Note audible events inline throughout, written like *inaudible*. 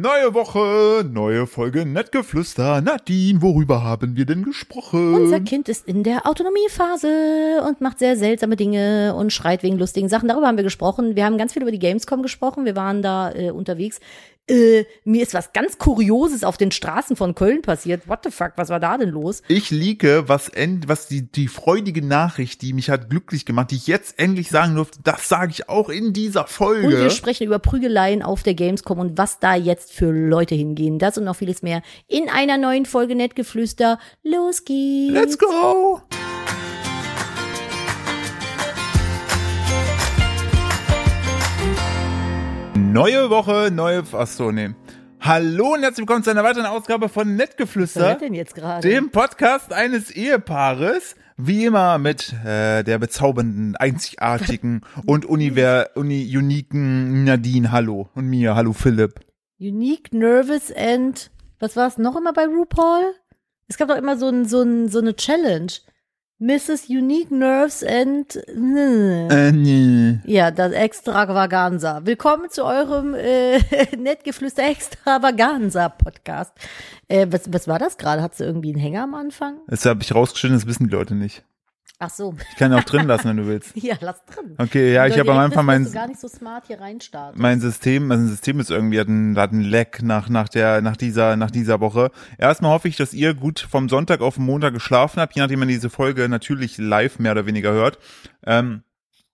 Neue Woche, neue Folge Nettgeflüster. Nadine, worüber haben wir denn gesprochen? Unser Kind ist in der Autonomiephase und macht sehr seltsame Dinge und schreit wegen lustigen Sachen. Darüber haben wir gesprochen. Wir haben ganz viel über die Gamescom gesprochen. Wir waren da äh, unterwegs. Äh, mir ist was ganz Kurioses auf den Straßen von Köln passiert. What the fuck, was war da denn los? Ich liege, was, end, was die, die freudige Nachricht, die mich hat glücklich gemacht, die ich jetzt endlich sagen durfte, das sage ich auch in dieser Folge. Und wir sprechen über Prügeleien auf der Gamescom und was da jetzt für Leute hingehen. Das und noch vieles mehr in einer neuen Folge Nettgeflüster. Los geht's. Let's go! Neue Woche, neue. Achso, nee. Hallo und herzlich willkommen zu einer weiteren Ausgabe von Was Nettgeflüster, das denn jetzt gerade? dem Podcast eines Ehepaares. Wie immer mit äh, der bezaubernden, einzigartigen *laughs* und univer uni uniken Nadine, hallo. Und mir, hallo Philipp. Unique, Nervous and was war es noch immer bei RuPaul? Es gab doch immer so, ein, so, ein, so eine Challenge. Mrs. Unique Nerves and Äh, ja, das Extravaganza. Willkommen zu eurem äh, *laughs* Nettgeflüster Extravaganza Podcast. Äh, was, was war das gerade? Hat sie irgendwie einen Hänger am Anfang? Das habe ich rausgeschnitten, das wissen die Leute nicht. Ach so. Ich kann auch drin lassen, wenn du willst. *laughs* Ja, lass drin. Okay, ja, ich habe am Anfang mein, du gar nicht so smart hier reinstarten. mein System, mein System ist irgendwie hat ein, hat ein Lag nach nach der nach dieser nach dieser Woche. Erstmal hoffe ich, dass ihr gut vom Sonntag auf den Montag geschlafen habt, je nachdem man diese Folge natürlich live mehr oder weniger hört. Ähm,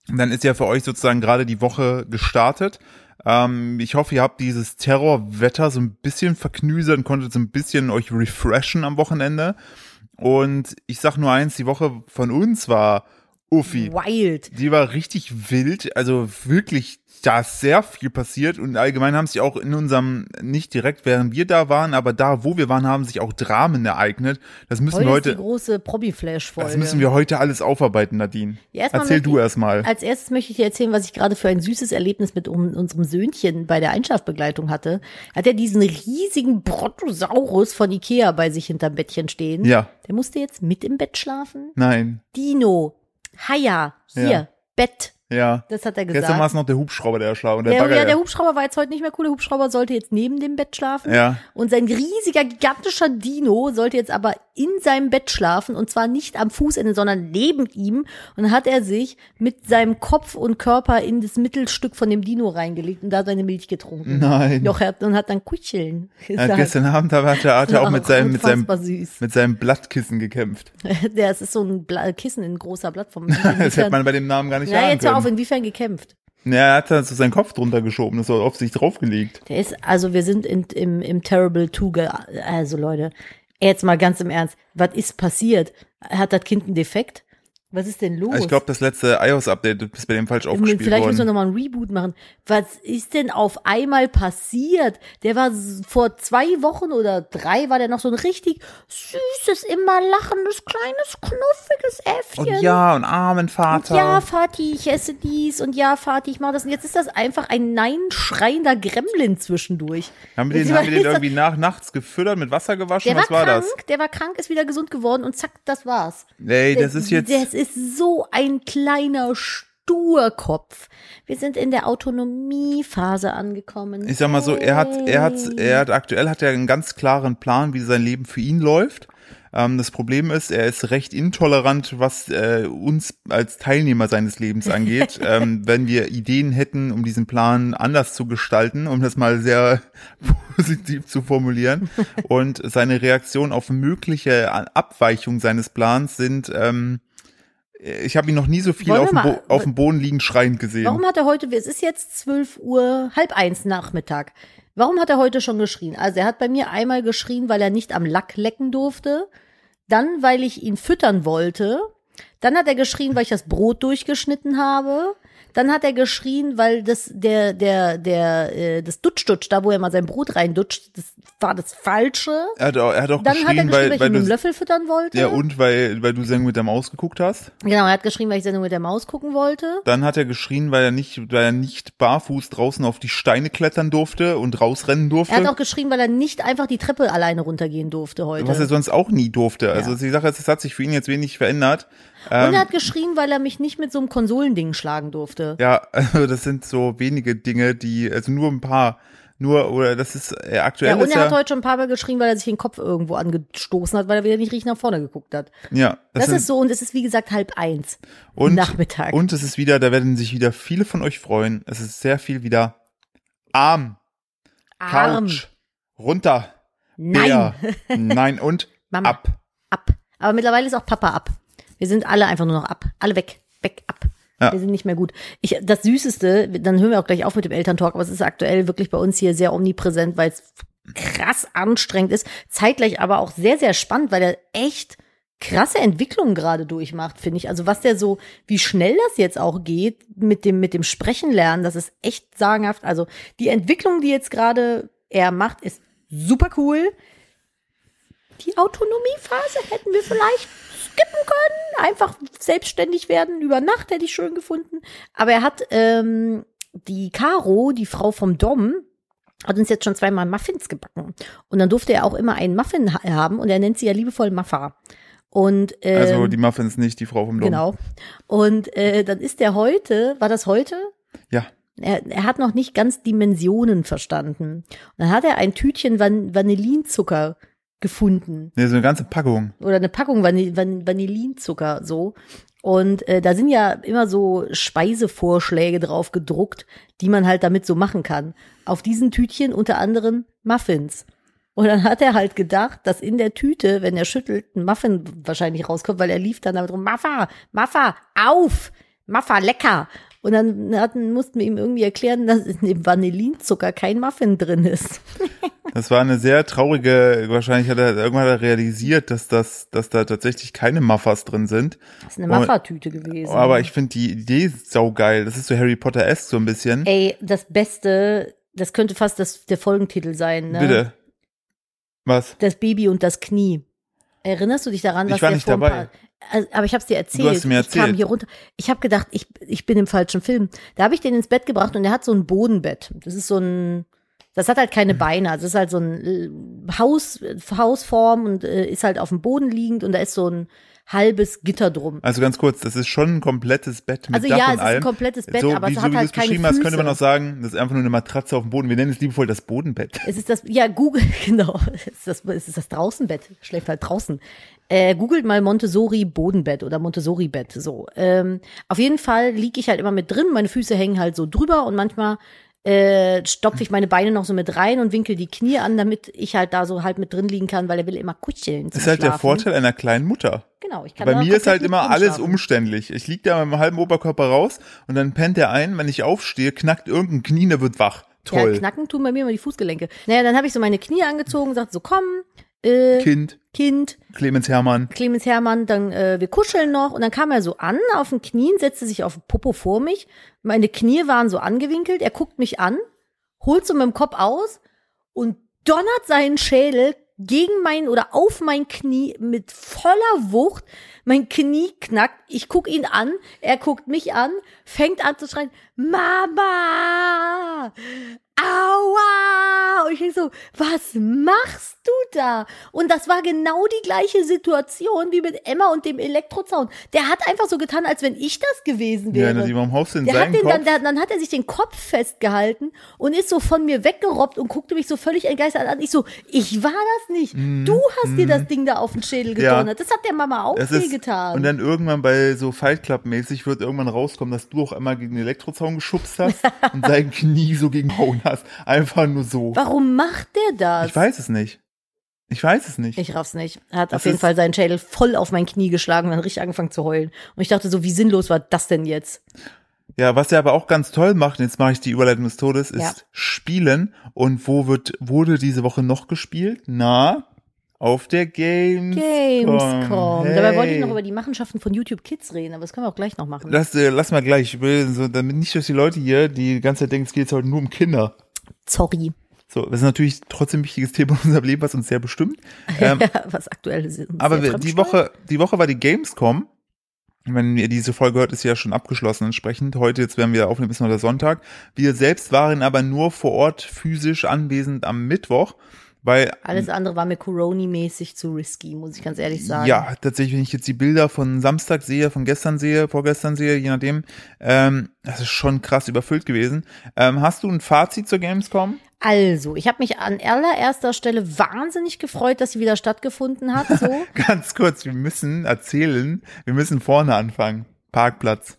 dann ist ja für euch sozusagen gerade die Woche gestartet. Ähm, ich hoffe, ihr habt dieses Terrorwetter so ein bisschen verknüsert und konntet so ein bisschen euch refreshen am Wochenende. Und ich sag nur eins, die Woche von uns war Uffi. Wild. Die war richtig wild, also wirklich, da ist sehr viel passiert und allgemein haben sich auch in unserem, nicht direkt während wir da waren, aber da, wo wir waren, haben sich auch Dramen ereignet. Das müssen Heute, wir ist die heute, große Probi-Flash-Folge. das müssen wir heute alles aufarbeiten, Nadine. Ja, Erzähl du ich- erstmal. Als erstes möchte ich dir erzählen, was ich gerade für ein süßes Erlebnis mit unserem Söhnchen bei der Einschlafbegleitung hatte. Hat er diesen riesigen Brontosaurus von Ikea bei sich hinterm Bettchen stehen. Ja, Der musste jetzt mit im Bett schlafen. nein, Dino, Haya, hier, Ja. Bett. Ja. Das hat er Gestern war gesagt. es noch der Hubschrauber, der erschlagen, der, Der, Bagger. ja, der Hubschrauber war jetzt heute nicht mehr cool. Der Hubschrauber sollte jetzt neben dem Bett schlafen. Ja. Und sein riesiger, gigantischer Dino sollte jetzt aber in seinem Bett schlafen und zwar nicht am Fußende, sondern neben ihm. Und dann hat er sich mit seinem Kopf und Körper in das Mittelstück von dem Dino reingelegt und da seine Milch getrunken. Nein. Doch, er hat, und hat dann Kuscheln gesagt. gestern Abend hat er, hat er auch mit seinem, mit seinem, süß. mit seinem Blattkissen gekämpft. *laughs* Der, es ist so ein Bla Kissen, ein großer Blatt vom. *laughs* Das hätte man bei dem Namen gar nicht ja, sagen jetzt hör können. auf, inwiefern gekämpft? Ja, er hat so seinen Kopf drunter geschoben, das war auf sich draufgelegt. Der ist, also wir sind in, im, im Terrible Two, also Leute, jetzt mal ganz im Ernst, was ist passiert? Hat das Kind einen Defekt? Was ist denn los? Also ich glaube, das letzte iOS-Update ist bei dem falsch aufgespielt Vielleicht müssen wir worden. nochmal ein Reboot machen. Was ist denn auf einmal passiert? Der war vor zwei Wochen oder drei, war der noch so ein richtig süßes, immer lachendes, kleines, knuffiges Äffchen. Und ja, und armen Vater. Ja, Vati, ich esse dies und ja, Vati, ich mache das. Und jetzt ist das einfach ein nein schreiender Gremlin zwischendurch. haben wir den, haben wir den irgendwie nach, nachts gefüttert, mit Wasser gewaschen? Der war, Was war krank, das? der war krank, ist wieder gesund geworden und zack, das war's. Ey, das ist jetzt. Das ist so ein kleiner Sturkopf. Wir sind in der Autonomiephase angekommen. Ich sag mal so, er hat, er hat, er hat aktuell hat er einen ganz klaren Plan, wie sein Leben für ihn läuft. Ähm, das Problem ist, er ist recht intolerant, was äh, uns als Teilnehmer seines Lebens angeht. *laughs* ähm, wenn wir Ideen hätten, um diesen Plan anders zu gestalten, um das mal sehr *laughs* positiv zu formulieren. *laughs* Und seine Reaktion auf mögliche Abweichung seines Plans sind, ähm, ich habe ihn noch nie so viel auf dem, mal- auf dem Boden liegend schreiend gesehen. Warum hat er heute, es ist jetzt 12 Uhr, halb eins Nachmittag. Warum hat er heute schon geschrien? Also er hat bei mir einmal geschrien, weil er nicht am Lack lecken durfte. Dann, weil ich ihn füttern wollte. Dann hat er geschrien, weil ich das Brot durchgeschnitten habe. Dann hat er geschrien, weil das der der der äh, das Dutsch-Dutsch, da wo er mal sein Brot reindutscht, das war das falsche. Er hat auch, er hat auch Dann hat er geschrien, geschrien, weil, weil ich weil ihn mit dem du Löffel füttern wollte. Ja, und weil, weil du Sendung mit der Maus geguckt hast. Genau, er hat geschrien, weil ich Sendung mit der Maus gucken wollte. Dann hat er geschrien, weil er nicht, weil er nicht barfuß draußen auf die Steine klettern durfte und rausrennen durfte. Er hat auch geschrien, weil er nicht einfach die Treppe alleine runtergehen durfte heute. was er sonst auch nie durfte. Also Ja. die Sache ist, es hat sich für ihn jetzt wenig verändert. Und Ähm, er hat geschrien, weil er mich nicht mit so einem Konsolending schlagen durfte. ja, *laughs* also das sind so wenige Dinge, die, also nur ein paar Nur, oder das ist äh, aktuell Ja, und er ja, hat heute schon ein paar Mal geschrien, weil er sich den Kopf irgendwo angestoßen hat, weil er wieder nicht richtig nach vorne geguckt hat. ja, Das, sind- ist so und es ist wie gesagt halb eins. und, Nachmittag. Und es ist wieder, da werden sich wieder viele von euch freuen. Es ist sehr viel wieder arm, Arm. Couch, runter, Nein. Bär, nein und *laughs* Mama. ab. Ab. Aber mittlerweile ist auch Papa ab. Wir sind alle einfach nur noch ab. Alle weg. Weg, ab. Ja. Wir sind nicht mehr gut. Ich, das Süßeste, dann hören wir auch gleich auf mit dem Elterntalk, aber es ist aktuell wirklich bei uns hier sehr omnipräsent, weil es krass anstrengend ist. Zeitgleich aber auch sehr, sehr spannend, weil er echt krasse Entwicklungen gerade durchmacht, finde ich. Also was der so, wie schnell das jetzt auch geht mit dem, mit dem Sprechen lernen, das ist echt sagenhaft. Also die Entwicklung, die jetzt gerade er macht, ist super cool. Die Autonomiephase hätten wir vielleicht skippen können. Einfach selbstständig werden. Über Nacht hätte ich schön gefunden. Aber er hat ähm, die Caro, die Frau vom Dom, hat uns jetzt schon zweimal Muffins gebacken. Und dann durfte er auch immer einen Muffin ha- haben und er nennt sie ja liebevoll Muffa. Und ähm, Also die Muffins nicht, die Frau vom Dom. genau. Und äh, dann ist der heute, war das heute? Ja. Er, er hat noch nicht ganz Dimensionen verstanden. Und dann hat er ein Tütchen Van Vanillinzucker gefunden Nee, so eine ganze Packung. oder eine Packung Vanil Van Vanillinzucker so. Und äh, da sind ja immer so Speisevorschläge drauf gedruckt, die man halt damit so machen kann. Auf diesen Tütchen unter anderem Muffins. Und dann hat er halt gedacht, dass in der Tüte, wenn er schüttelt, ein Muffin wahrscheinlich rauskommt, weil er lief dann damit rum, Maffa, Maffa, auf, Maffa, lecker. Und dann hatten, mussten wir ihm irgendwie erklären, dass in dem Vanillinzucker kein Muffin drin ist. *laughs* Das war eine sehr traurige, wahrscheinlich hat er irgendwann er realisiert, dass das, dass da tatsächlich keine Muffas drin sind. Das ist eine Maffa-Tüte gewesen. Aber ich finde die Idee saugeil. Das ist so Harry Potter-esque so ein bisschen. Ey, das Beste, das könnte fast das, der Folgentitel sein, ne? Bitte. Was? Das Baby und das Knie. Erinnerst du dich daran, Ich was war der nicht dabei. Paar, also, aber ich habe es dir erzählt. Du hast mir Ich kam erzählt. hier runter. Ich habe gedacht, ich, ich bin im falschen Film. Da habe ich den ins Bett gebracht und der hat so ein Bodenbett. Das ist so ein, das hat halt keine Mhm. Beine. Also es ist halt so ein äh, Haus, Hausform und äh, ist halt auf dem Boden liegend und da ist so ein halbes Gitter drum. Also ganz kurz, das ist schon ein komplettes Bett mit Also Dach ja, und es ist allem. ein komplettes Bett, so, aber wie, es so hat wie du halt es keine beschrieben hast, könnte man Füße. auch sagen, das ist einfach nur eine Matratze auf dem Boden. Wir nennen es liebevoll das Bodenbett. Es ist das, ja, Google, *laughs* genau, es ist das, es ist das Draußenbett, schläft halt draußen. Äh, googelt mal Montessori Bodenbett oder Montessori Bett, so. Ähm, auf jeden Fall liege ich halt immer mit drin, meine Füße hängen halt so drüber und manchmal äh, stopfe ich meine Beine noch so mit rein und winkel die Knie an, damit ich halt da so halt mit drin liegen kann, weil er will immer kuscheln. Das ist halt der Schlafen. Vorteil einer kleinen Mutter. Genau, ich kann Bei mir ist halt immer alles umständlich. Ich lieg da mit dem halben Oberkörper raus und dann pennt der ein, wenn ich aufstehe, knackt irgendein Knie, der wird wach. Toll. Ja, knacken tun bei mir immer die Fußgelenke. Naja, dann habe ich so meine Knie angezogen, gesagt so komm, äh, kind, kind, Clemens Hermann. Clemens Hermann, dann äh, wir kuscheln noch und dann kam er so an auf den Knien, setzte sich auf den Popo vor mich. Meine Knie waren so angewinkelt, er guckt mich an, holt so mit dem Kopf aus und donnert seinen Schädel gegen mein oder auf mein Knie mit voller Wucht. Mein Knie knackt, ich guck ihn an, er guckt mich an, fängt an zu schreien, Mama! Aua! Und ich denk so, was machst du da? Und das war genau die gleiche Situation wie mit Emma und dem Elektrozaun. Der hat einfach so getan, als wenn ich das gewesen Ja, wäre. na, die warum haust du in Der hat den Kopf? dann, der, dann hat er sich den Kopf festgehalten und ist so von mir weggerobbt und guckte mich so völlig entgeistert an. Ich so, ich war das nicht. Du hast dir das Ding da auf den Schädel Mhm. Ja. gedonnert. Das hat der Mama auch Das ist, wehgetan. und dann irgendwann bei so Fight Club mäßig wird irgendwann rauskommen, dass du auch einmal gegen den Elektrozaun geschubst hast *laughs* und sein Knie so gegen Hauen hast. Einfach nur so. Warum macht der das? Ich weiß es nicht. Ich weiß es nicht. Ich raff's nicht. Er hat Das auf jeden Fall seinen Schädel voll auf mein Knie geschlagen und dann richtig angefangen zu heulen. Und ich dachte so, wie sinnlos war das denn jetzt? Ja, was er aber auch ganz toll macht, jetzt mache ich die Überleitung des Todes, ist Ja. Spielen. Und wo wird, wurde diese Woche noch gespielt? Na, auf der Games. Gamescom. Dabei wollte ich noch über die Machenschaften von YouTube Kids reden, aber das können wir auch gleich noch machen. Lass, äh, lass mal gleich, ich will so, damit nicht, dass die Leute hier die ganze Zeit denken, es geht jetzt heute nur um Kinder. Sorry. So, das ist natürlich trotzdem ein wichtiges Thema in unserem Leben, was uns sehr bestimmt. Ähm, *laughs* Was aktuell ist. aber die. Woche, die Woche war die Gamescom. Wenn ihr diese Folge hört, ist sie ja schon abgeschlossen entsprechend. Heute, jetzt werden wir aufnehmen, ist noch der Sonntag. Wir selbst waren aber nur vor Ort physisch anwesend am Mittwoch, Weil Alles andere war mir Coroni-mäßig zu risky, muss ich ganz ehrlich sagen. Ja, tatsächlich, wenn ich jetzt die Bilder von Samstag sehe, von gestern sehe, vorgestern sehe, je nachdem, ähm, das ist schon krass überfüllt gewesen. Ähm, hast du ein Fazit zur Gamescom? Also, ich habe mich an allererster Stelle wahnsinnig gefreut, dass sie wieder stattgefunden hat. So. *laughs* Ganz kurz, wir müssen erzählen, wir müssen vorne anfangen. Parkplatz.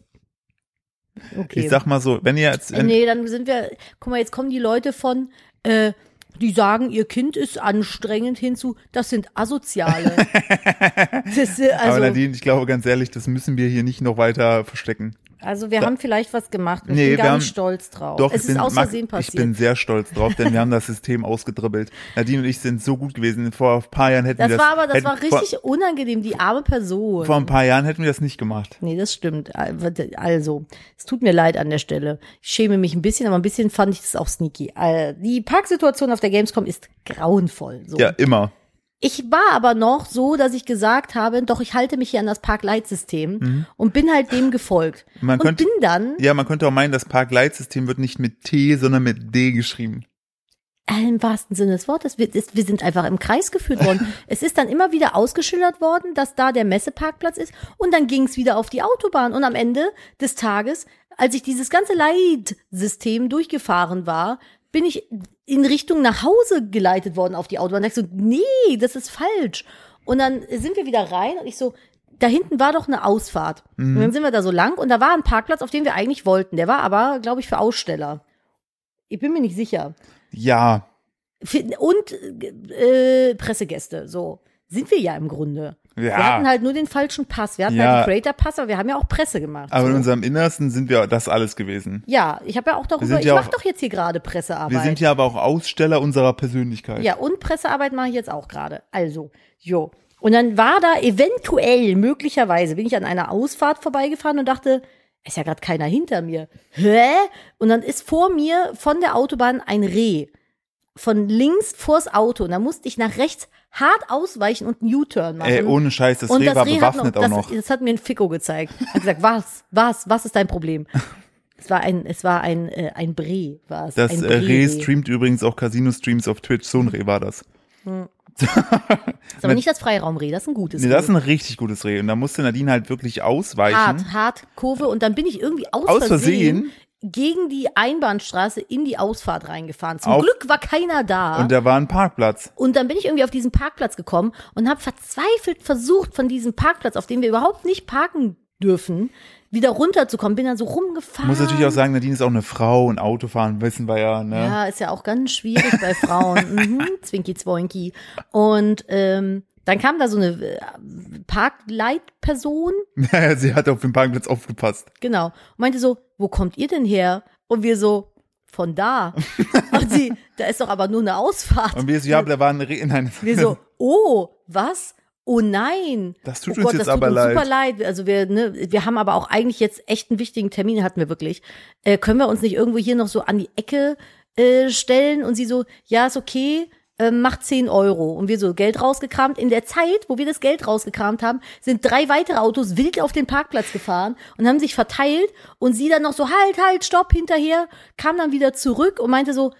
Okay. Ich sag mal so, wenn ihr jetzt, Äh, nee, dann sind wir, guck mal, jetzt kommen die Leute von, äh, die sagen, ihr Kind ist anstrengend hinzu, das sind Asoziale. *laughs* das, äh, aber also, Nadine, ich glaube ganz ehrlich, das müssen wir hier nicht noch weiter verstecken. Also wir haben vielleicht was gemacht. Ich Nee, bin wir gar haben- nicht stolz drauf. Doch, es ich ist bin, aus Versehen ich passiert. bin sehr stolz drauf, denn wir haben das System ausgedribbelt. Nadine und ich sind so gut gewesen. Vor ein paar Jahren hätten das wir das. war aber, das hätten, war richtig unangenehm, die arme Person. Vor, vor ein paar Jahren hätten wir das nicht gemacht. Nee, das stimmt. Also, es tut mir leid an der Stelle. Ich schäme mich ein bisschen, aber ein bisschen fand ich das auch sneaky. Äh, Die Parksituation auf der Gamescom ist grauenvoll. So. Ja, immer. Ich war aber noch so, dass ich gesagt habe, doch, ich halte mich hier an das Parkleitsystem und bin halt dem gefolgt. Mhm. Man und könnte- bin dann, Ja, man könnte auch meinen, das Parkleitsystem wird nicht mit T, sondern mit D geschrieben. äh, im wahrsten Sinne des Wortes, wir, ist, wir sind einfach im Kreis geführt worden. *laughs* es ist dann immer wieder ausgeschildert worden, dass da der Messeparkplatz ist und dann ging es wieder auf die Autobahn. Und am Ende des Tages, als ich dieses ganze Leitsystem durchgefahren war, bin ich in Richtung nach Hause geleitet worden auf die Autobahn. Da dachte ich so, nee, das ist falsch. Und dann sind wir wieder rein und ich so, da hinten war doch eine Ausfahrt. Und dann sind wir da so lang und da war ein Parkplatz, auf den wir eigentlich wollten. Der war aber, glaube ich, für Aussteller. Ich bin mir nicht sicher. Ja, Und äh, Pressegäste, so. Sind wir ja im Grunde. Wir Ja. hatten halt nur den falschen Pass. Wir hatten Ja. halt den Creator-Pass, aber wir haben ja auch Presse gemacht. aber so. in unserem Innersten sind wir das alles gewesen. ja, ich habe ja auch darüber, ich ja mache doch jetzt hier gerade Pressearbeit. Wir sind ja aber auch Aussteller unserer Persönlichkeit. Ja, und Pressearbeit mache ich jetzt auch gerade. Also, jo. Und dann war da eventuell, möglicherweise, bin ich an einer Ausfahrt vorbeigefahren und dachte, ist ja gerade keiner hinter mir. Hä? Und dann ist vor mir von der Autobahn ein Reh. Von links vors Auto. Und da musste ich nach rechts hart ausweichen und einen U-Turn machen. Ey, ohne Scheiß, das und Reh war hat bewaffnet auch das, noch. Das hat mir ein Ficko gezeigt. Hat gesagt, was, was, was ist dein Problem? *laughs* Es war ein, es war ein, äh, ein Bre, war es. Das ein äh, Reh streamt übrigens auch Casino-Streams auf Twitch. So ein Reh war das. Das *laughs* ist aber nicht das Freiraumreh, das ist ein gutes Nee, Reh. das ist ein richtig gutes Reh. Und da musste Nadine halt wirklich ausweichen. hart, hart Kurve und dann bin ich irgendwie aus, Aus Versehen, Versehen? Gegen die Einbahnstraße in die Ausfahrt reingefahren. Zum Auf- Glück war keiner da. Und da war ein Parkplatz. Und dann bin ich irgendwie auf diesen Parkplatz gekommen und habe verzweifelt versucht, von diesem Parkplatz, auf dem wir überhaupt nicht parken dürfen, wieder runterzukommen. Bin dann so rumgefahren. Muss natürlich auch sagen, Nadine ist auch eine Frau und Autofahren wissen wir ja, ne? Ja, ist ja auch ganz schwierig bei Frauen. *laughs* mhm, Zwinky Zwoinky. Und ähm, dann kam da so eine äh, Parkleitperson *laughs* Sie hat auf dem Parkplatz aufgepasst. Genau. Und meinte so, wo kommt ihr denn her? Und wir so, von da. *laughs* Und sie, da ist doch aber nur eine Ausfahrt. Und wir so, ja, *laughs* da war ein Reh. Nein. Wir so, oh, was? Oh nein. Das tut oh uns Gott, jetzt das tut aber uns leid. super leid. Also wir, ne, wir haben aber auch eigentlich jetzt echt einen wichtigen Termin, hatten wir wirklich. Äh, können wir uns nicht irgendwo hier noch so an die Ecke äh, stellen? Und sie so, ja, ist okay, äh, macht 10 Euro. Und wir so Geld rausgekramt. In der Zeit, wo wir das Geld rausgekramt haben, sind drei weitere Autos wild auf den Parkplatz gefahren und haben sich verteilt. Und sie dann noch so, halt, halt, stopp, hinterher, kam dann wieder zurück und meinte so,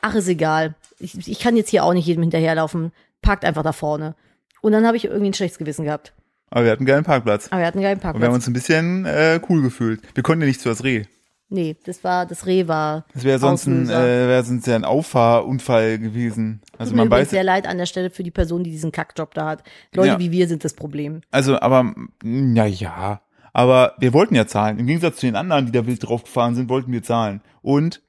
ach, ist egal. Ich, ich kann jetzt hier auch nicht jedem hinterherlaufen. Parkt einfach da vorne. Und dann habe ich irgendwie ein schlechtes Gewissen gehabt. Aber wir hatten einen geilen Parkplatz. Aber wir hatten einen geilen Und wir haben Parkplatz. uns ein bisschen äh, cool gefühlt. Wir konnten ja nicht zu das Reh. Nee, das war, das Reh war. Das wäre sonst ein, äh, wäre sonst ja ein Auffahrunfall gewesen. Also Tut mir man übrigens weiß, sehr leid an der Stelle für die Person, die diesen Kackjob da hat. Leute Ja. wie wir sind das Problem. also aber na ja, aber wir wollten ja zahlen. Im Gegensatz zu den anderen, die da wild draufgefahren sind, wollten wir zahlen. Und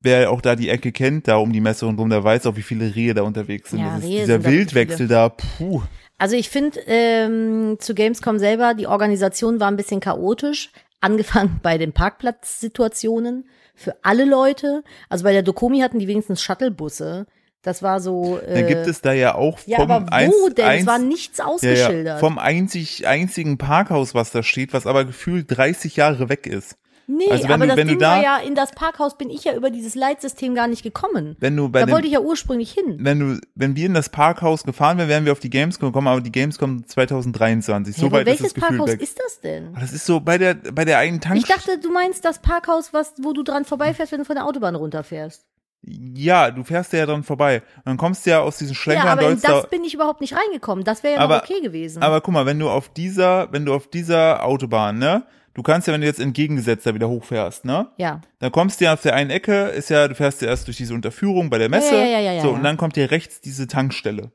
wer auch da die Ecke kennt, da um die Messe und rum, der weiß auch, wie viele Rehe da unterwegs sind. Ja, das ist Rehe dieser Wildwechsel da, puh. Also ich finde ähm, zu Gamescom selber, die Organisation war ein bisschen chaotisch. Angefangen *laughs* bei den Parkplatzsituationen für alle Leute. Also bei der Dokomi hatten die wenigstens Shuttlebusse. Das war so. Äh, Dann gibt es da ja auch ja, vom aber wo eins, denn? eins, es war nichts ja, ausgeschildert. ja, vom einzig, einzigen Parkhaus, was da steht, was aber gefühlt 30 Jahre weg ist. Nee, Also wenn aber du- das wenn du Ding da- war ja, in das Parkhaus bin ich ja über dieses Leitsystem gar nicht gekommen. Wenn du bei Da dem, wollte ich ja ursprünglich hin. wenn du, wenn wir in das Parkhaus gefahren wären, wären wir auf die Gamescom gekommen, aber die Gamescom 2023. Ja, So weit ist welches das Gefühl Parkhaus weg. ist das denn? das ist so bei der, bei der einen Tank. Ich dachte, du meinst das Parkhaus, was, wo du dran vorbeifährst, wenn du von der Autobahn runterfährst. Ja, du fährst ja dran vorbei. Und dann kommst du ja aus diesen Ja, Schlenkern aber in das bin ich überhaupt nicht reingekommen. Das wäre ja Aber- noch okay gewesen. Aber guck mal, wenn du auf dieser, wenn du auf dieser Autobahn, ne, du kannst ja, wenn du jetzt entgegengesetzt da wieder hochfährst, ne, ja. dann kommst du ja auf der einen Ecke, ist ja, du fährst ja erst durch diese Unterführung bei der Messe, Ja, ja, ja, ja, so, ja. und dann kommt dir rechts diese Tankstelle.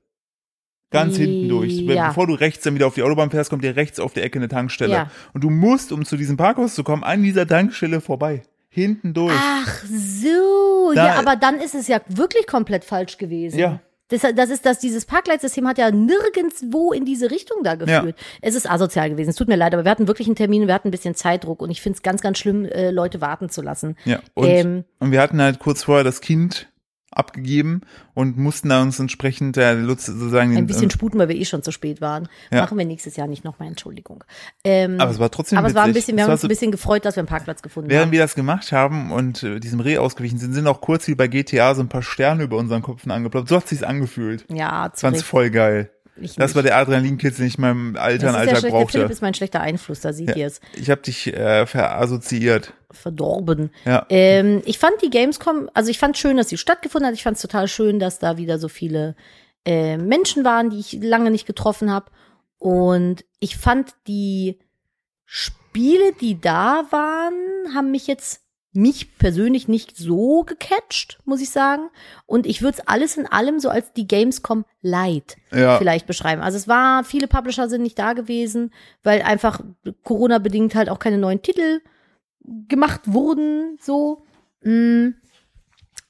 Ganz hinten durch. Bevor du rechts dann wieder auf die Autobahn fährst, kommt dir rechts auf der Ecke eine Tankstelle. Ja. Und du musst, um zu diesem Parkhaus zu kommen, an dieser Tankstelle vorbei. Hinten durch. Ach so, Da- ja, aber dann ist es ja wirklich komplett falsch gewesen. Ja. Das, das ist, dass dieses Parkleitsystem hat ja nirgendwo in diese Richtung da geführt. Es ist asozial gewesen. Es tut mir leid, aber wir hatten wirklich einen Termin, wir hatten ein bisschen Zeitdruck und ich finde es ganz, ganz schlimm, äh, Leute warten zu lassen. Ja, und, Ähm. und wir hatten halt kurz vorher das Kind abgegeben und mussten da uns entsprechend äh, Lutz sozusagen Ein bisschen und, sputen, weil wir eh schon zu spät waren. Ja. Machen wir nächstes Jahr nicht nochmal, Entschuldigung. Ähm, aber es war trotzdem aber es war ein witzig. bisschen, wir Es haben uns so- ein bisschen gefreut, dass wir einen Parkplatz gefunden Während haben. wir das gemacht haben und äh, diesem Reh ausgewichen sind, sind auch kurz wie bei GTA so ein paar Sterne über unseren Köpfen angeploppt. So hat sich's angefühlt. Ja, zu fand's voll geil. Ich Das nicht. war der Adrenalinkitzel, den ich in meinem Das Alter ist und der Alltag Philipp brauchte. ist mein schlechter Einfluss, da seht Ja. ihr es. Ich habe dich äh, verassoziiert. Verdorben. Ja. Ähm, ich fand die Gamescom, also ich fand schön, dass sie stattgefunden hat. Ich fand es total schön, dass da wieder so viele äh, Menschen waren, die ich lange nicht getroffen habe. Und ich fand die Spiele, die da waren, haben mich jetzt mich persönlich nicht so gecatcht, muss ich sagen. Und ich würde es alles in allem so als die Gamescom Light Ja. vielleicht beschreiben. Also es war, viele Publisher sind nicht da gewesen, weil einfach Corona-bedingt halt auch keine neuen Titel gemacht wurden, so. Mm.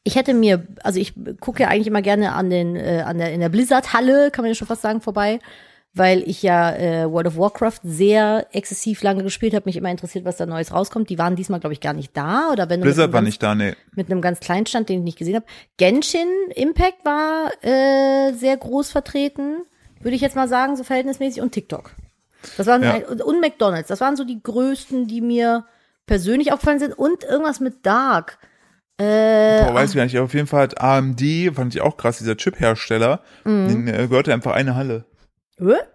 Ich hätte mir, also ich gucke ja eigentlich immer gerne an den, äh, an der, in der Blizzard-Halle, kann man ja schon fast sagen, vorbei, weil ich ja äh, World of Warcraft sehr exzessiv lange gespielt habe, mich immer interessiert, was da Neues rauskommt. Die waren diesmal, glaube ich, gar nicht da. Oder wenn Blizzard war ganz- nicht da, nee. mit einem ganz kleinen Stand, den ich nicht gesehen habe. Genshin Impact war äh, sehr groß vertreten, würde ich jetzt mal sagen, so verhältnismäßig und TikTok. Das waren Ja. und- und McDonald's. Das waren so die größten, die mir persönlich aufgefallen sind und irgendwas mit Dark. Äh, Boah, weiß ich gar nicht. Auf jeden Fall hat AMD, fand ich auch krass, dieser Chip-Hersteller, Mhm. den äh, gehörte einfach eine Halle.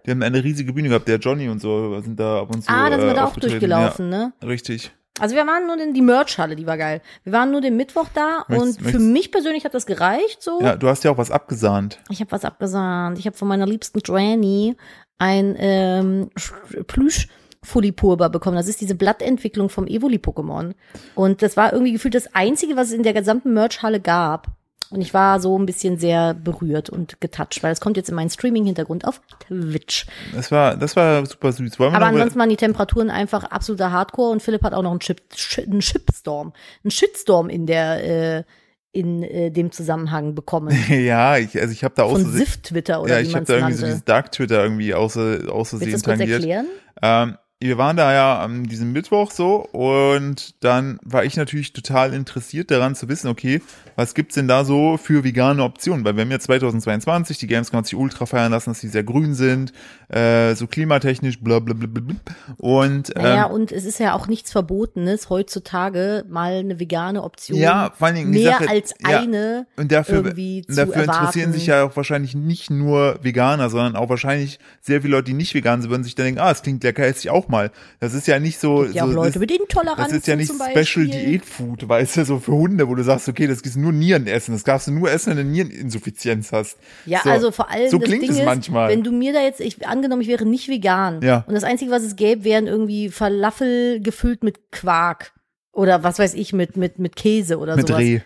Die haben eine riesige Bühne gehabt, der Johnny und so sind da ab und zu. ah, da sind wir äh, da auch durchgelaufen, ne? Ja, richtig. Also wir waren nur in die Merch-Halle, die war geil. Wir waren nur den Mittwoch da Möchtest- und für möchtest- mich persönlich hat das gereicht so. Ja, du hast ja auch was abgesahnt. Ich habe was abgesahnt. Ich habe von meiner liebsten Granny ein ähm, Sch- Plüsch Fulipurba bekommen. Das ist diese Blattentwicklung vom Evoli-Pokémon. Und das war irgendwie gefühlt das Einzige, was es in der gesamten Merch-Halle gab. Und ich war so ein bisschen sehr berührt und getoucht, weil es kommt jetzt in meinen Streaming-Hintergrund auf Twitch. Das war, das war super süß. Wollen wir Aber ansonsten waren die Temperaturen einfach absoluter Hardcore und Philipp hat auch noch einen, Chip, einen Shipstorm, einen Shitstorm in der äh, in äh, dem Zusammenhang bekommen. *laughs* ja, ich, also ich habe da Von außer Sift-Twitter oder ja, ich habe da irgendwie so nannte. dieses Dark Twitter irgendwie außer, Willst du außersehen das kurz erklären? Ähm, wir waren da ja an diesem Mittwoch so und dann war ich natürlich total interessiert daran zu wissen, okay, was gibt's denn da so für vegane Optionen? Weil wir haben ja 2022, die Gamescom hat sich ultra feiern lassen, dass die sehr grün sind, äh, so klimatechnisch, bla bla bla bla. Und ähm, Naja, und es ist ja auch nichts Verbotenes, heutzutage mal eine vegane Option Ja, vor allen Dingen mehr Sache- als ja. eine Und dafür, irgendwie zu dafür erwarten. interessieren sich ja auch wahrscheinlich nicht nur Veganer, sondern auch wahrscheinlich sehr viele Leute, die nicht vegan sind, würden sich dann denken, ah, es klingt lecker, esse ich auch mal. Das ist ja nicht so. ja so Leute das, mit Intoleranzen das ist ja nicht Special. Diät Food, weißt du, so für Hunde, wo du sagst, okay, das ist nur Nieren essen. Das darfst du nur essen, wenn du Niereninsuffizienz hast. Ja, so, also vor allem So klingt Ding es ist, manchmal. wenn du mir da jetzt, ich angenommen, ich wäre nicht vegan Ja. und das Einzige, was es gäbe, wären irgendwie Falafel gefüllt mit Quark oder was weiß ich, mit, mit, mit Käse oder mit sowas. Reh.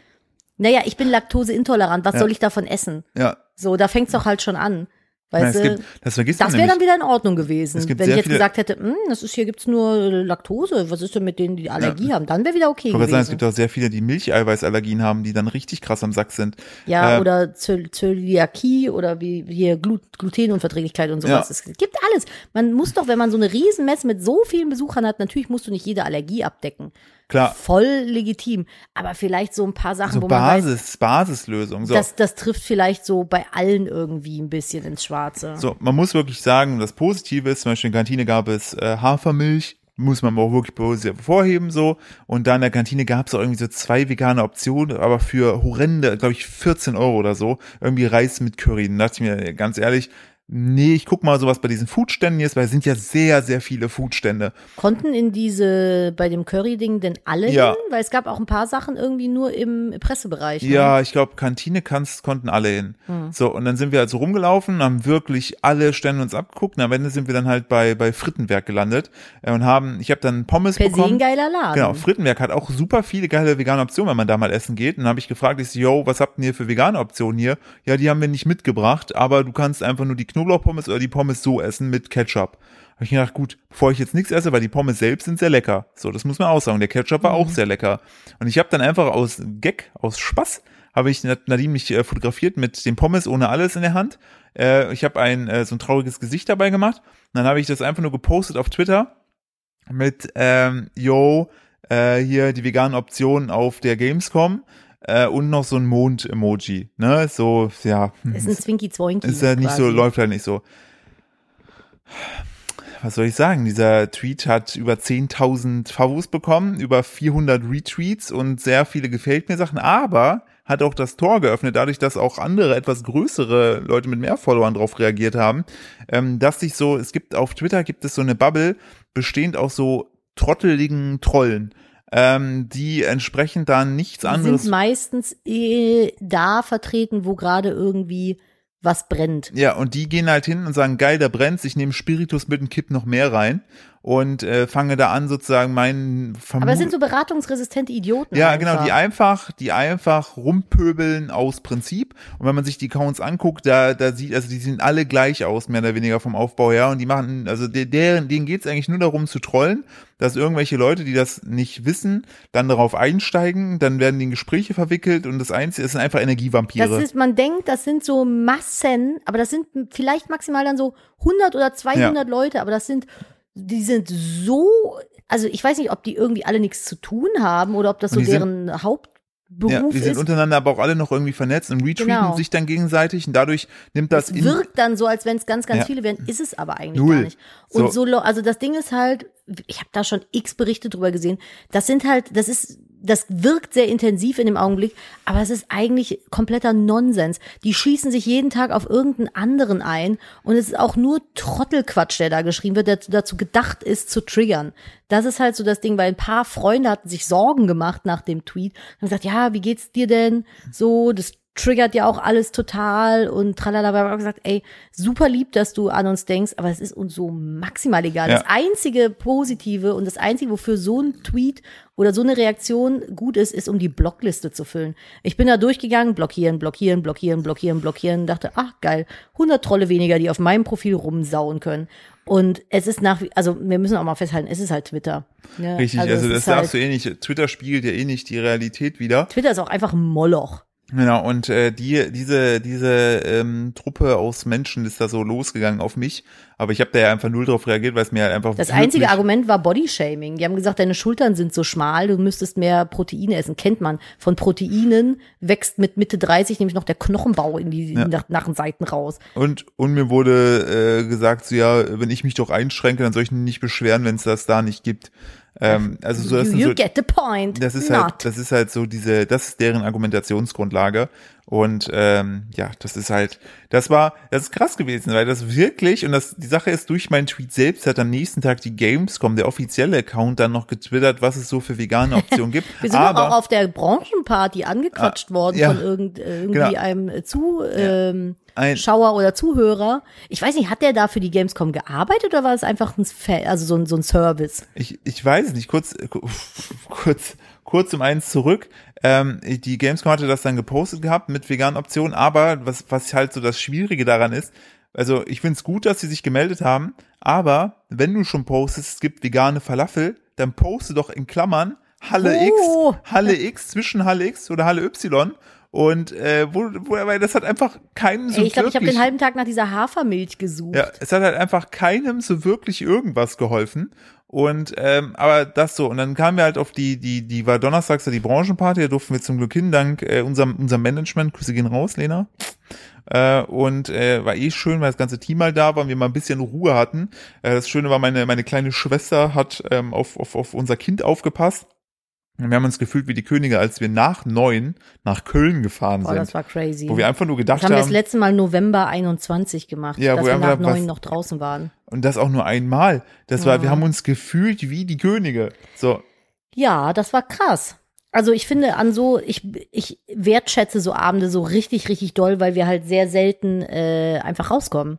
Naja, ich bin laktoseintolerant, was Ja. soll ich davon essen? Ja. So, da fängt's doch halt schon an. Nein, Weißt du? gibt, das vergisst Das wäre dann wieder in Ordnung gewesen. Wenn ich jetzt viele- gesagt hätte, "Hm, das ist hier gibt's nur Laktose, was ist denn mit denen, die Allergie haben? Dann wäre wieder okay gewesen. sagen, es gibt auch sehr viele, die Milcheiweißallergien haben, die dann richtig krass am Sack sind. ja, äh, oder Zö- Zöliakie oder wie hier Glut Glutenunverträglichkeit und sowas. Ja. Es gibt alles. Man muss doch, wenn man so eine Riesenmesse mit so vielen Besuchern hat, natürlich musst du nicht jede Allergie abdecken. Klar, Voll legitim. Aber vielleicht so ein paar Sachen, so wo man weiß, Basis, Basislösung. So. das, das trifft vielleicht so bei allen irgendwie ein bisschen ins Schwarze. So, man muss wirklich sagen, das Positive ist, zum Beispiel in der Kantine gab es äh, Hafermilch, muss man auch wirklich positiv hervorheben so. Und da in der Kantine gab es auch irgendwie so zwei vegane Optionen, aber für horrende, glaube ich, 14 Euro oder so, irgendwie Reis mit Curry. Dann dachte ich mir, ganz ehrlich, Nee, ich guck mal sowas bei diesen Foodständen jetzt, weil es sind ja sehr, sehr viele Foodstände. Konnten in diese, bei dem Curry-Ding denn alle Ja. hin? Weil es gab auch ein paar Sachen irgendwie nur im Pressebereich. Ne? Ja, ich glaube, Kantine kannst, konnten alle hin. So, und dann sind wir also rumgelaufen, haben wirklich alle Stände uns abgeguckt und am Ende sind wir dann halt bei, bei Frittenwerk gelandet äh, und haben, ich habe dann Pommes Per se bekommen. ein geiler Laden. Genau, Frittenwerk hat auch super viele geile vegane Optionen, wenn man da mal essen geht. Und dann habe ich gefragt, ich so, yo, was habt ihr hier für vegane Optionen hier? Ja, die haben wir nicht mitgebracht, aber du kannst einfach nur die Knoblauchpommes oder die Pommes so essen mit Ketchup. Habe ich gedacht, gut, bevor ich jetzt nichts esse, weil die Pommes selbst sind sehr lecker. So, das muss man auch sagen. Der Ketchup war auch sehr lecker. Und ich habe dann einfach aus Gag, aus Spaß, habe ich Nad- Nadine mich äh, fotografiert mit den Pommes ohne alles in der Hand. Äh, ich habe ein äh, so ein trauriges Gesicht dabei gemacht. Und dann habe ich das einfach nur gepostet auf Twitter mit ähm, yo, äh, hier die veganen Optionen auf der Gamescom äh, und noch so ein Mond-Emoji. Ne? So, ja, ist ein Zwinky Zwoinky. ist ja nicht so, quasi. läuft halt nicht so. Was soll ich sagen? Dieser Tweet hat über 10.000 Favos bekommen, über 400 Retweets und sehr viele gefällt mir Sachen, aber hat auch das Tor geöffnet, dadurch, dass auch andere etwas größere Leute mit mehr Followern drauf reagiert haben, ähm, dass sich so, es gibt auf Twitter gibt es so eine Bubble, bestehend aus so trotteligen Trollen, ähm, die entsprechend dann nichts Die anderes sind meistens eh da vertreten, wo gerade irgendwie was brennt. Ja, und die gehen halt hin und sagen, geil, da brennt's, ich nehme Spiritus mit und kipp noch mehr rein und äh, fange da an sozusagen meinen Vermut Aber es sind so beratungsresistente Idioten. ja, einfach. genau, die einfach, die einfach rumpöbeln aus Prinzip. Und wenn man sich die Accounts anguckt, da, da sieht, also die sehen alle gleich aus, mehr oder weniger vom Aufbau her. Und die machen, also der, deren, denen geht's eigentlich nur darum zu trollen, dass irgendwelche Leute, die das nicht wissen, dann darauf einsteigen, dann werden die in Gespräche verwickelt und das Einzige, es sind einfach Energievampire. Das ist, man denkt, das sind so Massen, aber das sind vielleicht maximal dann so 100 oder 200 Leute, aber das sind, die sind so, also ich weiß nicht, ob die irgendwie alle nichts zu tun haben oder ob das so die sind- deren ja, Hauptberuf die sind ist. untereinander aber auch alle noch irgendwie vernetzt und retweeten Genau. sich dann gegenseitig und dadurch nimmt das Es in, wirkt dann so, als wenn es ganz, ganz Ja. viele wären, ist es aber eigentlich Null. gar nicht. Und So. so, also das Ding ist halt, ich habe da schon x Berichte drüber gesehen. Das sind halt, das ist, das wirkt sehr intensiv in dem Augenblick, aber es ist eigentlich kompletter Nonsens. Die schießen sich jeden Tag auf irgendeinen anderen ein und es ist auch nur Trottelquatsch, der da geschrieben wird, der dazu gedacht ist, zu triggern. Das ist halt so das Ding, weil ein paar Freunde hatten sich Sorgen gemacht nach dem Tweet und gesagt, ja, wie geht's dir denn? So, das triggert ja auch alles total und tralala. Wir haben gesagt, ey, super lieb, dass du an uns denkst, aber es ist uns so maximal egal. Ja. Das einzige Positive und das einzige, wofür so ein Tweet oder so eine Reaktion gut ist, ist, um die Blockliste zu füllen. Ich bin da durchgegangen, blockieren, blockieren, blockieren, blockieren, blockieren, dachte, ach geil, 100 Trolle weniger, die auf meinem Profil rumsauen können. Und es ist nach wie, also wir müssen auch mal festhalten, es ist halt Twitter. Ja, richtig, also, es das halt, darfst du eh nicht, Twitter spiegelt ja eh nicht die Realität wieder. Twitter ist auch einfach ein Moloch. Genau, und äh, die, diese, diese ähm, Truppe aus Menschen ist da so losgegangen auf mich, aber ich habe da ja einfach null drauf reagiert, weil es mir halt einfach Das einzige Argument war Bodyshaming. Die haben gesagt, deine Schultern sind so schmal, du müsstest mehr Proteine essen. Kennt man. Von Proteinen wächst mit Mitte 30 nämlich noch der Knochenbau in die nach, nach den Seiten raus. Und, und mir wurde äh, gesagt, so ja, wenn ich mich doch einschränke, dann soll ich mich nicht beschweren, wenn es das da nicht gibt. Ähm, also so, das you you so, get the point. das ist Not. halt, das ist halt so diese, das ist deren Argumentationsgrundlage. Und ähm, ja, das ist halt, das war, das ist krass gewesen, weil das wirklich, und das, die Sache ist, durch meinen Tweet selbst hat am nächsten Tag die Gamescom, der offizielle Account, dann noch getwittert, was es so für vegane Optionen gibt. *laughs* Wir sind Aber, auch auf der Branchenparty angequatscht worden ja. von irgend, äh, irgendwie Genau. einem zu, ähm, Ein- Schauer oder Zuhörer. Ich weiß nicht, hat der da für die Gamescom gearbeitet oder war es einfach ein, also so ein, so ein Service? Ich, ich weiß es nicht, kurz, äh, ku- *laughs* kurz, kurz um eins zurück. Ähm, die Gamescom hatte das dann gepostet gehabt mit veganen Optionen, aber was, was halt so das Schwierige daran ist, also ich find's gut, dass sie sich gemeldet haben, aber wenn du schon postest, es gibt vegane Falafel, dann poste doch in Klammern Halle Oh. X, Halle X, zwischen Halle X oder Halle Y und äh, wo, wo, weil das hat einfach keinen so Ey, ich glaube, ich habe den halben Tag nach dieser Hafermilch gesucht. ja, es hat halt einfach keinem so wirklich irgendwas geholfen. Und ähm, aber das so und dann kamen wir halt auf die die die war donnerstags ja die Branchenparty, da durften wir zum Glück hin dank äh, unserem unserem Management. Grüße gehen raus, Lena. Äh, und äh, war eh schön, weil das ganze Team mal da war und wir mal ein bisschen Ruhe hatten. Äh, das Schöne war, meine meine kleine Schwester hat ähm, auf, auf auf unser Kind aufgepasst. Wir haben uns gefühlt wie die Könige, als wir nach neun nach Köln gefahren Boah, sind. das war crazy. wo wir einfach nur gedacht das haben wir das haben, letzte Mal November 21 gemacht, Ja, dass wo wir nach neun noch draußen waren. und das auch nur einmal. Das war, wir haben uns gefühlt wie die Könige. So, Ja, das war krass. Also ich finde an so, ich, ich wertschätze so Abende so richtig, richtig doll, weil wir halt sehr selten äh, einfach rauskommen.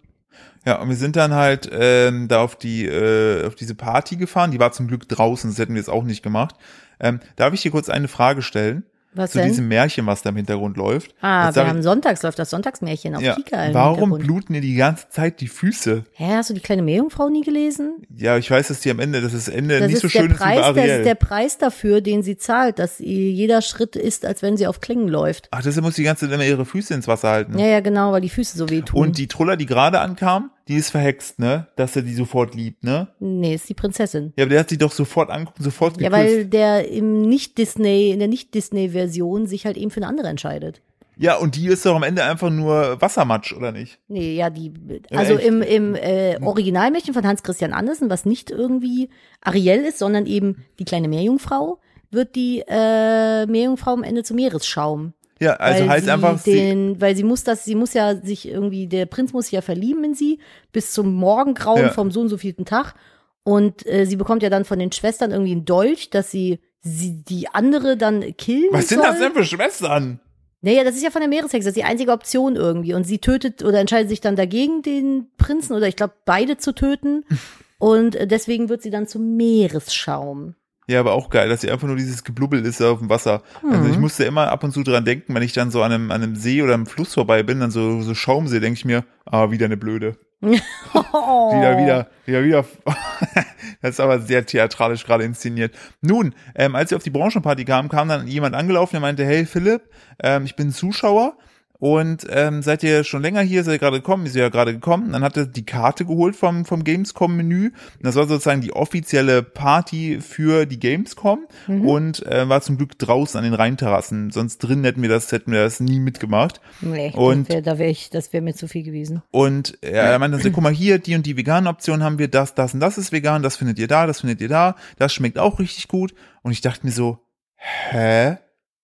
Ja, und wir sind dann halt ähm, da auf die äh, auf diese Party gefahren. Die war zum Glück draußen, das hätten wir jetzt auch nicht gemacht. Ähm, darf ich dir kurz eine Frage stellen Was zu denn? diesem Märchen, was da im Hintergrund läuft? ah, Jetzt wir haben sonntags läuft das Sonntagsmärchen auf ja, Kika. im warum bluten dir die ganze Zeit die Füße? Hä, hast du die kleine Meerjungfrau nie gelesen? Ja, ich weiß, dass die am Ende, dass das Ende Das nicht so schön ist wie bei Preis, das ist der Preis dafür, den sie zahlt, dass jeder Schritt ist, als wenn sie auf Klingen läuft. Ach, deshalb muss die ganze Zeit immer ihre Füße ins Wasser halten. Ja, ja, genau, weil die Füße so wehtun. Und die Truller, die gerade ankam, die ist verhext, ne? Dass er die sofort liebt, ne? nee, ist die Prinzessin. Ja, aber der hat sie doch sofort angeguckt, sofort Ja, geküsst. weil der im Nicht-Disney, in der Nicht-Disney-Version sich halt eben für eine andere entscheidet. Ja, und die ist doch am Ende einfach nur Wassermatsch, oder nicht? Nee, ja, die, Ja, also im, im äh, Originalmärchen von Hans Christian Andersen, was nicht irgendwie Ariel ist, sondern eben die kleine Meerjungfrau, wird die äh, Meerjungfrau am Ende zum Meeresschaum. Ja, also weil heißt sie einfach, sie, den, weil sie muss das, sie muss ja sich irgendwie, der Prinz muss sich ja verlieben in sie bis zum Morgengrauen Ja. vom so und so vielten Tag. Und äh, sie bekommt ja dann von den Schwestern irgendwie einen Dolch, dass sie, sie die andere dann killen was sind soll. das denn für Schwestern? Naja, das ist ja von der Meereshexe, das ist die einzige Option irgendwie. Und sie tötet oder entscheidet sich dann dagegen, den Prinzen oder ich glaube beide zu töten. *laughs* Und äh, deswegen wird sie dann zum Meeresschaum. Ja, aber auch geil, dass sie einfach nur dieses Geblubbel ist auf dem Wasser. Also Mhm. ich musste immer ab und zu dran denken, wenn ich dann so an einem, an einem See oder einem Fluss vorbei bin, dann so, so Schaum sehe, denke ich mir, ah, wieder eine Blöde. Oh. *laughs* Wieder, wieder, wieder, wieder. *laughs* das ist aber sehr theatralisch gerade inszeniert. Nun, ähm, als wir auf die Branchenparty kamen, kam dann jemand angelaufen, der meinte, hey Philipp, ähm, ich bin Zuschauer und ähm, seid ihr schon länger hier, seid ihr gerade gekommen? Ist ihr ja gerade gekommen. Dann hat er die Karte geholt vom, vom Gamescom-Menü. Das war sozusagen die offizielle Party für die Gamescom und äh, war zum Glück draußen an den Rheinterrassen. Sonst drin hätten wir das, hätten wir das nie mitgemacht. Nee, Und- das wäre da wär ich, das wäre mir zu viel gewesen. Und er meinte so, guck mal hier, die und die veganen Optionen haben wir, das, das und das ist vegan, das findet ihr da, das findet ihr da, das schmeckt auch richtig gut. Und ich dachte mir so, hä?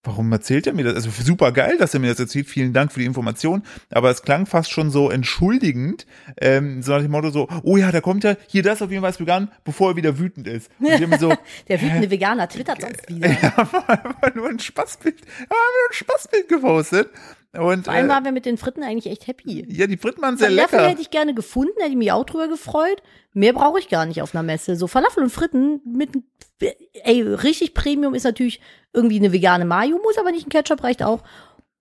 Warum erzählt er mir das? Also super geil, dass er mir das erzählt. Vielen Dank für die Information. Aber es klang fast schon so entschuldigend, ähm, so nach dem Motto so, oh ja, da kommt ja hier das auf jeden Fall ist vegan, bevor er wieder wütend ist. So, *laughs* Der wütende Veganer twittert sonst *laughs* wieder. *laughs* ja, einfach nur ein Spaßbild, haben nur ein Spaßbild gepostet. Und Vor allem äh, waren wir mit den Fritten eigentlich echt happy. ja, die Fritten waren sehr Falafel lecker. hätte ich gerne gefunden, hätte ich mich auch drüber gefreut. Mehr brauche ich gar nicht auf einer Messe. So Falafel und Fritten mit, ey, richtig Premium ist natürlich irgendwie eine vegane Mayo, muss aber nicht ein Ketchup, reicht auch.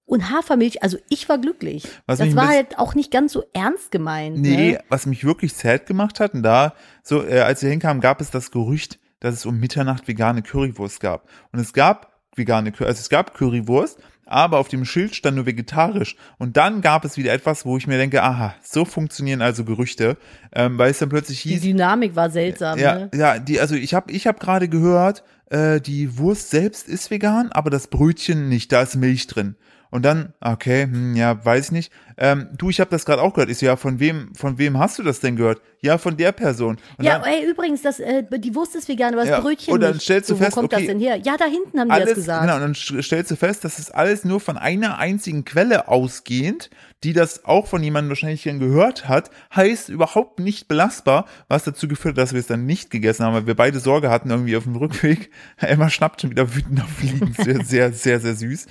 Und Hafermilch, also ich war glücklich. Was das war halt auch nicht ganz so ernst gemeint. Nee, Ne? was mich wirklich sad gemacht hat, und da, so, äh, als wir hinkamen, gab es das Gerücht, dass es um Mitternacht vegane Currywurst gab. Und es gab vegane, also es gab Currywurst, aber auf dem Schild stand nur vegetarisch. Und dann gab es wieder etwas, wo ich mir denke, aha, so funktionieren also Gerüchte, ähm, weil es dann plötzlich Die hieß, Dynamik war seltsam. ja, Ne? ja, die, also ich habe ich hab gerade gehört, äh, die Wurst selbst ist vegan, aber das Brötchen nicht, da ist Milch drin. Und dann, okay, hm, ja, weiß ich nicht. Ähm, du, ich habe das gerade auch gehört. Ich so, ja, von wem, von wem hast du das denn gehört? Ja, von der Person. Und Ja, dann, ey, übrigens, das, äh, die Wurst ist vegan, aber das Ja, Brötchen und dann nicht. stellst du so, wo fest, kommt okay, das denn her? Ja, da hinten haben die das alles, gesagt. genau, und dann st- stellst du fest, dass es alles nur von einer einzigen Quelle ausgehend, die das auch von jemandem wahrscheinlich dann gehört hat, heißt überhaupt nicht belastbar, was dazu geführt hat, dass wir es dann nicht gegessen haben, weil wir beide Sorge hatten irgendwie auf dem Rückweg. *laughs* Emma schnappt schon wieder wütend auf Fliegen, sehr, *laughs* sehr, sehr, sehr süß,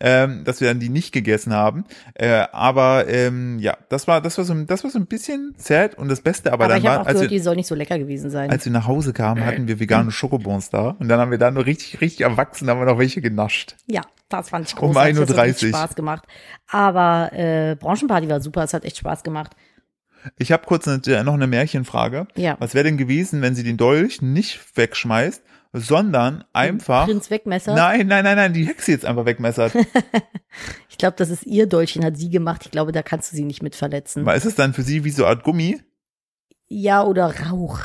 ähm, dass wir dann die nicht gegessen haben. Äh, aber ähm, ja, das war, das war so, ein- das war so ein bisschen sad und das Beste, aber, aber dann ich war, auch als gehört, wir, die soll nicht so lecker gewesen sein. als wir nach Hause kamen, hatten wir vegane Schokobons da und dann haben wir da nur richtig, richtig erwachsen, haben wir noch welche genascht. Ja, das fand ich Um großartig. Hat 1.30 richtig Spaß gemacht. Aber äh, Branchenparty war super, es hat echt Spaß gemacht. Ich habe kurz eine, äh, noch eine Märchenfrage. Ja. Was wäre denn gewesen, wenn sie den Dolch nicht wegschmeißt, sondern einfach. Prinz Wegmesser. Nein, nein, nein, nein, die Hexe jetzt einfach wegmessert. *laughs* Ich glaube, das ist ihr Dolchchen, hat sie gemacht. Ich glaube, da kannst du sie nicht mit verletzen. Weil ist es dann für sie wie so eine Art Gummi? Ja, oder Rauch.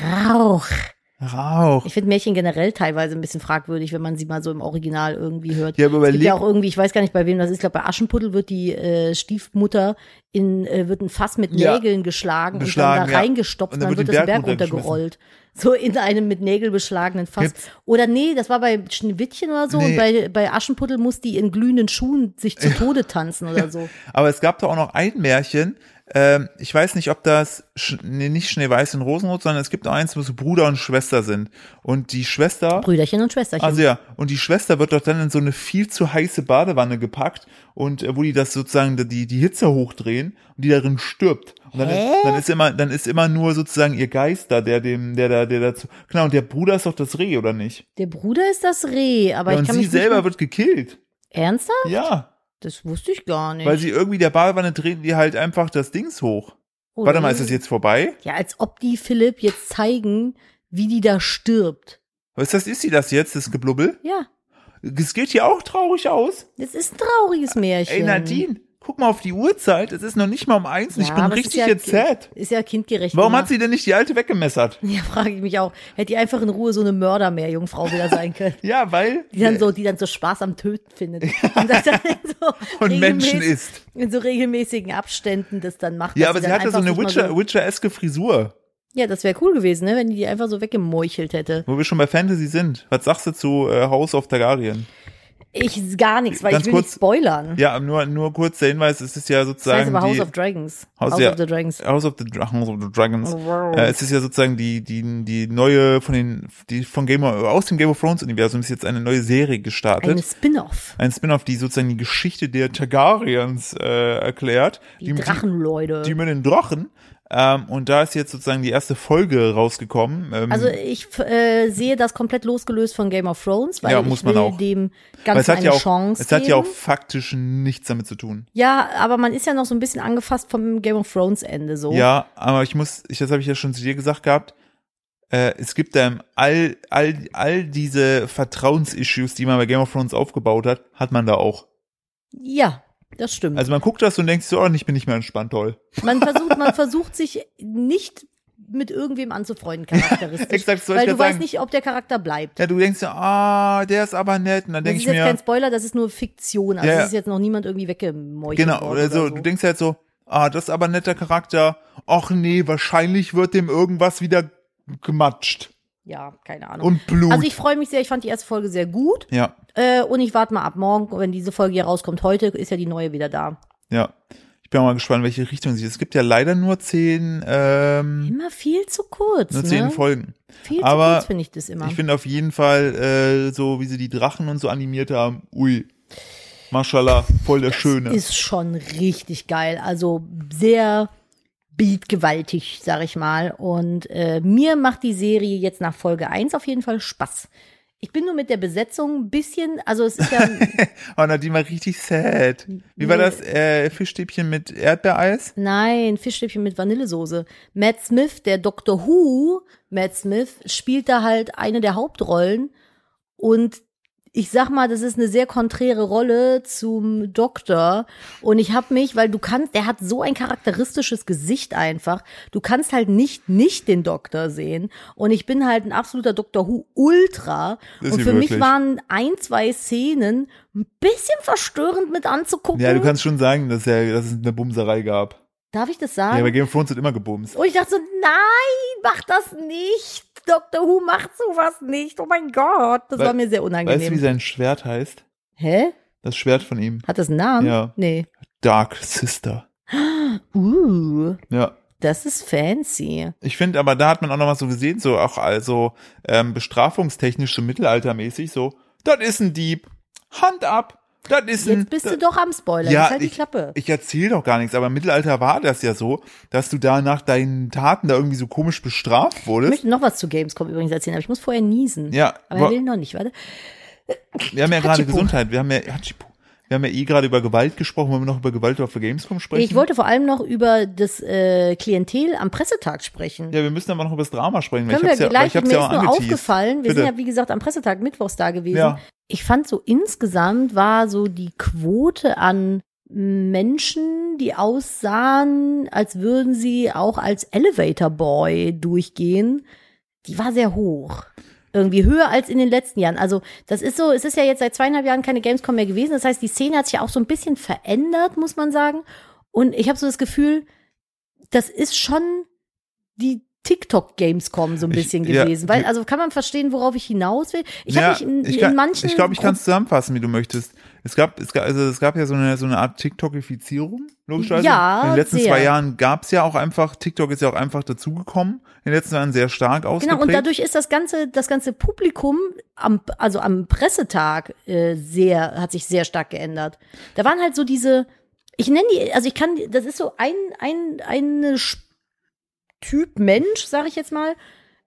Rauch. Rauch. Ich finde Märchen generell teilweise ein bisschen fragwürdig, wenn man sie mal so im Original irgendwie hört. Ja, aber es gibt ja auch irgendwie, ich weiß gar nicht bei wem das ist, ich glaube bei Aschenputtel wird die äh, Stiefmutter in, äh, wird ein Fass mit Ja. Nägeln geschlagen, Geschlagen, und dann da ja. reingestopft Und dann dann, wird wird den das Berg runtergerollt. So in einem mit Nägel beschlagenen Fass. Gibt's- Oder nee, das war bei Schneewittchen oder so. Nee. Und bei, bei Aschenputtel muss die in glühenden Schuhen sich zu *laughs* Tode tanzen oder so. Aber es gab da auch noch ein Märchen. Ähm, ich weiß nicht, ob das Sch nee, nicht Schneeweiß in Rosenrot, sondern es gibt auch eins, wo so Bruder und Schwester sind. Und die Schwester, Brüderchen und Schwesterchen. also ja, und die Schwester wird doch dann in so eine viel zu heiße Badewanne gepackt und äh, wo die das sozusagen die die Hitze hochdrehen und die darin stirbt. Und dann ist, dann ist immer dann ist immer nur sozusagen ihr Geist da, der dem der da der dazu. Genau, und der Bruder ist doch das Reh oder nicht? Der Bruder ist das Reh, aber Ja, ich und kann sie mich selber wird gekillt. Ernsthaft? Ja, Das wusste ich gar nicht. weil sie irgendwie der Badewanne drehen die halt einfach das Dings hoch. Oh, Warte mal, ist das jetzt vorbei? Ja, als ob die Philipp jetzt zeigen, wie die da stirbt. Was das ist sie das jetzt, das Geblubbel? Ja, Es geht hier auch traurig aus. das ist ein trauriges Märchen. Ey, Nadine, guck mal auf die Uhrzeit. Es ist noch nicht mal um eins. und Ja, ich bin richtig ja, jetzt sad. Ist ja kindgerecht. Warum gemacht. hat sie denn nicht die alte weggemessert? *laughs* Ja, frage ich mich auch. Hätte die einfach in Ruhe so eine Mördermeerjungfrau wieder sein können. *laughs* Ja, weil. Die dann so, die dann so Spaß am Töten findet. *laughs* Und, das dann so Und Menschen isst. In so regelmäßigen Abständen das dann macht. Ja, aber sie dann hatte so einfach eine Witcher- Witcher-eske Frisur. Ja, das wäre cool gewesen, ne, wenn die die einfach so weggemeuchelt hätte. Wo wir schon bei Fantasy sind. Was sagst du zu äh, House of Targaryen? Ich gar nichts, weil Ganz ich will kurz- nicht spoilern. Ja, nur, nur kurz der Hinweis, es ist ja das sozusagen. heißt aber House die, of Dragons. House- House ja. of the Dragons. House of the, House of the Dragons. Oh, wow. Äh, es ist ja sozusagen die, die, die neue von den, die von Game of, aus dem Game of Thrones Universum ist jetzt eine neue Serie gestartet. Eine Spin-off. ein Spin-off, die sozusagen die Geschichte der Targaryens äh, erklärt. Die Drachenleute. Die, die mit den Drachen. Ähm, und da ist jetzt sozusagen die erste Folge rausgekommen. Ähm, Also ich äh, sehe das komplett losgelöst von Game of Thrones, weil Ja, muss ich man will auch. dem Ganzen es hat eine ja auch, Chance es hat geben. ja auch faktisch nichts damit zu tun. ja, aber man ist ja noch so ein bisschen angefasst vom Game of Thrones Ende so. Ja, aber ich muss, ich, das habe ich ja schon zu dir gesagt gehabt. Äh, es gibt ähm, all, all, all diese Vertrauensissues, die man bei Game of Thrones aufgebaut hat, hat man da auch. Ja, das stimmt. Also man guckt das und denkt sich so, oh, ich bin nicht mehr entspannt, toll. man versucht, man *laughs* versucht sich nicht mit irgendwem anzufreunden, charakteristisch. *laughs* Exakt, das wollte weil ich du weißt sagen. nicht, ob der Charakter bleibt. Ja, du denkst ja, ah, der ist aber nett. Und dann Das denke ist ich jetzt mir, kein Spoiler, das ist nur Fiktion. Also Ja, ja. ist jetzt noch niemand irgendwie weggemeuchelt Genau, worden oder so, du denkst halt so, ah, das ist aber ein netter Charakter. Ach nee, wahrscheinlich wird dem irgendwas wieder gematscht. Ja, keine Ahnung. Und Blut. also ich freue mich sehr, ich fand die erste Folge sehr gut. ja, Äh, und ich warte mal ab morgen, wenn diese Folge hier rauskommt. Heute ist ja die neue wieder da. ja. Ich bin auch mal gespannt, welche Richtung sie. Es gibt ja leider nur zehn, ähm, Immer viel zu kurz. nur zehn ne? Folgen. Viel Aber zu kurz finde ich das immer. Ich finde auf jeden Fall, äh, so wie sie die Drachen und so animiert haben, ui. Mashallah, voll der Schöne. ist schon richtig geil. Also sehr beatgewaltig, sag ich mal. Und äh, mir macht die Serie jetzt nach Folge 1 auf jeden Fall Spaß. Ich bin nur mit der Besetzung ein bisschen, also es ist ja, *laughs* Oh, Nadine war richtig sad. Wie war Nee. das? Äh, Fischstäbchen mit Erdbeereis? nein, Fischstäbchen mit Vanillesoße. Matt Smith, der Doctor Who, Matt Smith, spielt da halt eine der Hauptrollen und ich sag mal, das ist eine sehr konträre Rolle zum Doktor. Und ich habe mich, weil du kannst, der hat so ein charakteristisches Gesicht einfach. Du kannst halt nicht nicht den Doktor sehen. Und ich bin halt ein absoluter Doctor Who Ultra. Ist Und für mich wirklich. waren ein, zwei Szenen ein bisschen verstörend mit anzugucken. Ja, du kannst schon sagen, dass, ja, dass es eine Bumserei gab. Darf ich das Ja, sagen? bei Game of Thrones wird immer gebumst. Und ich dachte so, nein, mach das nicht. Dr. Who macht sowas nicht. Oh mein Gott. Das Wei- war mir sehr Weißt du, wie unangenehm. sein Schwert heißt? Hä? Das Schwert von ihm. Hat das einen Namen? Ja. Nee. Dark Sister. Uh, Ja. das ist fancy. Ich finde, aber da hat man auch noch mal so gesehen, so auch also ähm, bestrafungstechnisch, so mittelaltermäßig, so, das ist ein Dieb, Hand ab, das ist ein. Jetzt bist da- du doch am Spoiler. Ja, halt die ich- Klappe. Ich erzähle doch gar nichts, aber im Mittelalter war das ja so, dass du da nach deinen Taten da irgendwie so komisch bestraft Ich wurdest. möchte noch was zu Gamescom übrigens erzählen, aber ich muss vorher niesen. Ja, Aber er will noch nicht, warte. wir haben ja *laughs* gerade. Gesundheit, wir haben ja, Hatschipu. Wir haben ja eh gerade über Gewalt gesprochen, wollen wir noch über Gewalt auf der Gamescom sprechen? Ich wollte vor allem noch über das äh, Klientel am Pressetag sprechen. ja, wir müssen aber noch über das Drama sprechen, Können wir ja, gleich, mir ja ist nur aufgefallen, wir Bitte. sind ja wie gesagt am Pressetag mittwochs da gewesen. Ja. Ich fand so insgesamt war so die Quote an Menschen, die aussahen, als würden sie auch als Elevator Boy durchgehen, die war sehr hoch. Irgendwie höher als in den letzten Jahren. Also, das ist so, es ist ja jetzt seit zweieinhalb Jahren keine Gamescom mehr gewesen. Das heißt, die Szene hat sich ja auch so ein bisschen verändert, muss man sagen. Und ich habe so das Gefühl, das ist schon die TikTok Gamescom so ein Ich- bisschen ja, gewesen. Weil, die- also kann man verstehen, worauf ich hinaus will. Ich Ja, habe mich in, ich in kann, manchen. Ich glaube, ich kann es zusammenfassen, wie du möchtest. Es gab, es gab, also es gab ja so eine, so eine Art TikTokifizierung, logischerweise. Ja, In den letzten sehr. zwei Jahren gab es ja auch einfach, TikTok ist ja auch einfach dazugekommen. In den letzten Jahren sehr stark ausgeprägt. Genau, und dadurch ist das ganze, das ganze Publikum am, also am Pressetag äh, sehr, hat sich sehr stark geändert. Da waren halt so diese, ich nenne die, also ich kann, das ist so ein, ein, eine Sch- Typ Mensch, sage ich jetzt mal,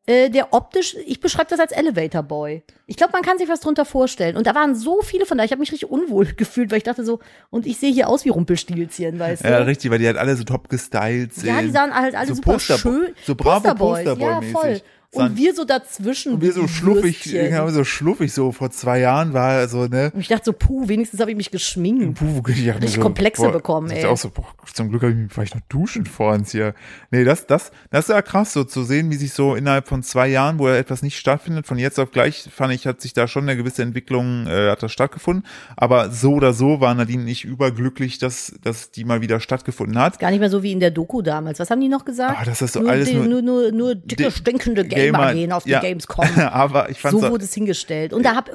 äh, der optisch, ich beschreibe das als Elevator Boy. Ich glaube, man kann sich was drunter vorstellen. Und da waren so viele von da, ich habe mich richtig unwohl *laughs* gefühlt, weil ich dachte so, und ich sehe hier aus wie Rumpelstilzchen, weißt du? ja, richtig, weil die halt alle so top gestylt sind. Ja, die sahen halt alle so super Poster- schön. so bravo Posterboys, ja, Posterboy-mäßig. voll. Und wir so dazwischen. Und wir so schluffig, genau, so schluffig so vor zwei Jahren war so, ne? Und ich dachte so, puh, wenigstens habe ich mich geschminkt. Puh, ich Richtig Komplexe bekommen, ich ey. dachte Auch so, boah, zum Glück habe ich mich vielleicht noch duschen vor uns hier. Nee, das, das, das ist ja krass, so zu sehen, wie sich so innerhalb von zwei Jahren, wo ja etwas nicht stattfindet, von jetzt auf gleich, fand ich, hat sich da schon eine gewisse Entwicklung, äh, hat das stattgefunden. Aber so oder so war Nadine nicht überglücklich, dass, dass die mal wieder stattgefunden hat. Gar nicht mehr so wie in der Doku damals. Was haben die noch gesagt? Ah, das ist so nur, alles die, nur- nur, nur, dicke, stinkende Gamer, Gamer, gehen auf die ja. Gamescom. *laughs* Aber ich fand So wurde es hingestellt. Und da hab,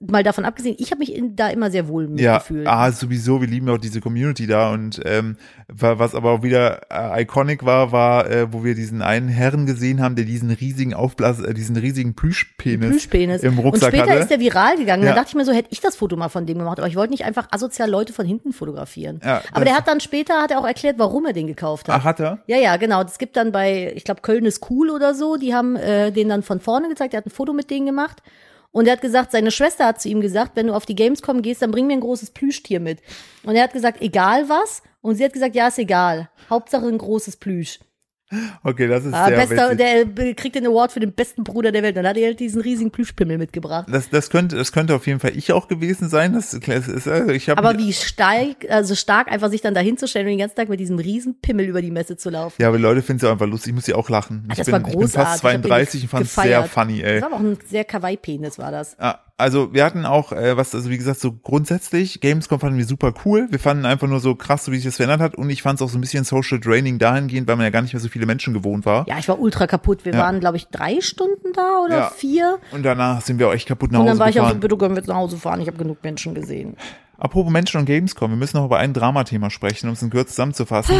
mal davon abgesehen, ich habe mich in, da immer sehr wohl Ja, mitgefühlt. ah, sowieso, wir lieben ja auch diese Community da und ähm, wa- was aber auch wieder äh, iconic war, war, äh, wo wir diesen einen Herrn gesehen haben, der diesen riesigen Aufblas, äh, diesen riesigen Plüschpenis, Plüschpenis. im Rucksack und später hatte. ist der viral gegangen. Ja. Da dachte ich mir so, hätte ich das Foto mal von dem gemacht. Aber ich wollte nicht einfach asozial Leute von hinten fotografieren. Ja, Aber das- der hat dann später, hat er auch erklärt, warum er den gekauft hat. Ach, hat er? Ja, ja, genau. Es gibt dann bei, ich glaube, Köln ist cool oder so, die haben äh, den dann von vorne gezeigt, der hat ein Foto mit denen gemacht. Und er hat gesagt, seine Schwester hat zu ihm gesagt, wenn du auf die Gamescom gehst, dann bring mir ein großes Plüschtier mit. Und er hat gesagt, egal was. Und sie hat gesagt, ja, ist egal. Hauptsache ein großes Plüsch. Okay, das ist Ah, sehr bester, der äh, kriegt den Award für den besten Bruder der Welt. Dann hat er halt diesen riesigen Plüschpimmel mitgebracht. Das, das könnte, das könnte auf jeden Fall ich auch gewesen sein. Das ist, ist also ich habe Aber wie stark, also stark einfach sich dann dahinzustellen und den ganzen Tag mit diesem riesen Pimmel über die Messe zu laufen. ja, aber Leute finden es einfach lustig. Ich muss ja auch lachen. Ah, Ich das bin, war ich bin fast Ich hab den 32 und fand es sehr funny, ey. Das war auch ein sehr Kawaii-Penis, war das. Ja, also wir hatten auch, äh, was, also wie gesagt, so grundsätzlich, Gamescom fanden wir super cool. Wir fanden einfach nur so krass, so wie sich das verändert hat. Und ich fand es auch so ein bisschen social draining dahingehend, weil man ja gar nicht mehr so viele Menschen gewohnt war. Ja, ich war ultra kaputt. Wir Ja. waren, glaube ich, drei Stunden da oder Ja. vier. Und danach sind wir auch echt kaputt nach Und Hause dann war ich auch so, gefahren. bitte können wir jetzt nach Hause fahren. Ich habe genug Menschen gesehen. Apropos Menschen und Gamescom, wir müssen noch über ein Dramathema sprechen, um es in Kürze zusammenzufassen.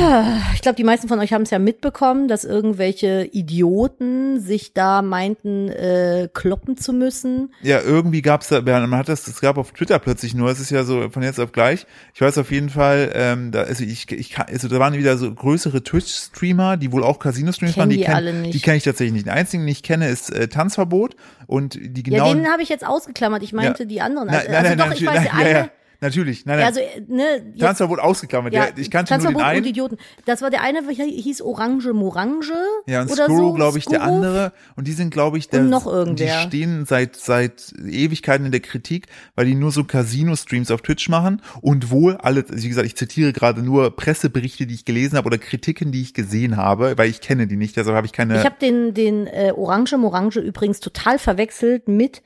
Ich glaube, die meisten von euch haben es ja mitbekommen, dass irgendwelche Idioten sich da meinten, äh, kloppen zu müssen. Ja, irgendwie gab's da, man hat das, es gab auf Twitter plötzlich nur, es ist ja so von jetzt auf gleich. Ich weiß auf jeden Fall, ähm, da, also ich, ich kann, also da waren wieder so größere Twitch-Streamer, die wohl auch Casino-Streams Kenn waren, die, die kenn- alle nicht. die kenne ich tatsächlich nicht. Den einzigen, den ich kenne, ist äh, Tanzverbot und die Ja, genauen. den habe ich jetzt ausgeklammert. Ich meinte Ja. die anderen. Nein, Also, nein, also nein, doch, nein, ich weiß, nein, eine. ja, ja, natürlich, nein, nein. Also, äh, ne, Tanzverbot ausgeklammert. ja, ich kannte nur den Tanzverbot und einen. Idioten. Das war der eine, hieß Orange Morange. Ja, und oder Skuro, so. glaube ich, der Skuro. andere. Und die sind, glaube ich, der, Und noch irgendwer. die stehen seit, seit Ewigkeiten in der Kritik, weil die nur so Casino-Streams auf Twitch machen und wohl alle, wie gesagt, ich zitiere gerade nur Presseberichte, die ich gelesen habe oder Kritiken, die ich gesehen habe, weil ich kenne die nicht, deshalb habe ich keine. Ich habe den, den äh, Orange Morange übrigens total verwechselt mit,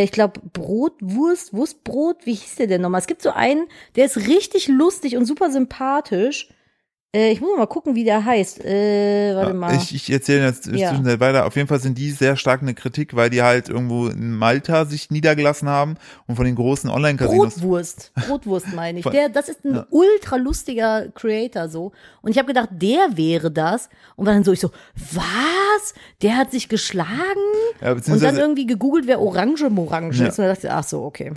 ich glaube, Brot, Wurst, Wurstbrot, wie hieß der denn nochmal? Es gibt so einen, der ist richtig lustig und super sympathisch. Äh, ich muss mal gucken, wie der heißt. Äh, warte mal. Ich, ich erzähle jetzt Ja. zwischenzeit weiter. Auf jeden Fall sind die sehr stark in der Kritik, weil die halt irgendwo in Malta sich niedergelassen haben und von den großen Online-Casinos. Brotwurst. Brotwurst meine ich. Der, das ist ein ultra lustiger Creator so. Und ich habe gedacht, der wäre das. Und dann so ich so, was? Der hat sich geschlagen? Ja, Und dann irgendwie gegoogelt, wer Orange Morange Ja. ist. Und dann dachte ich, ach so, okay.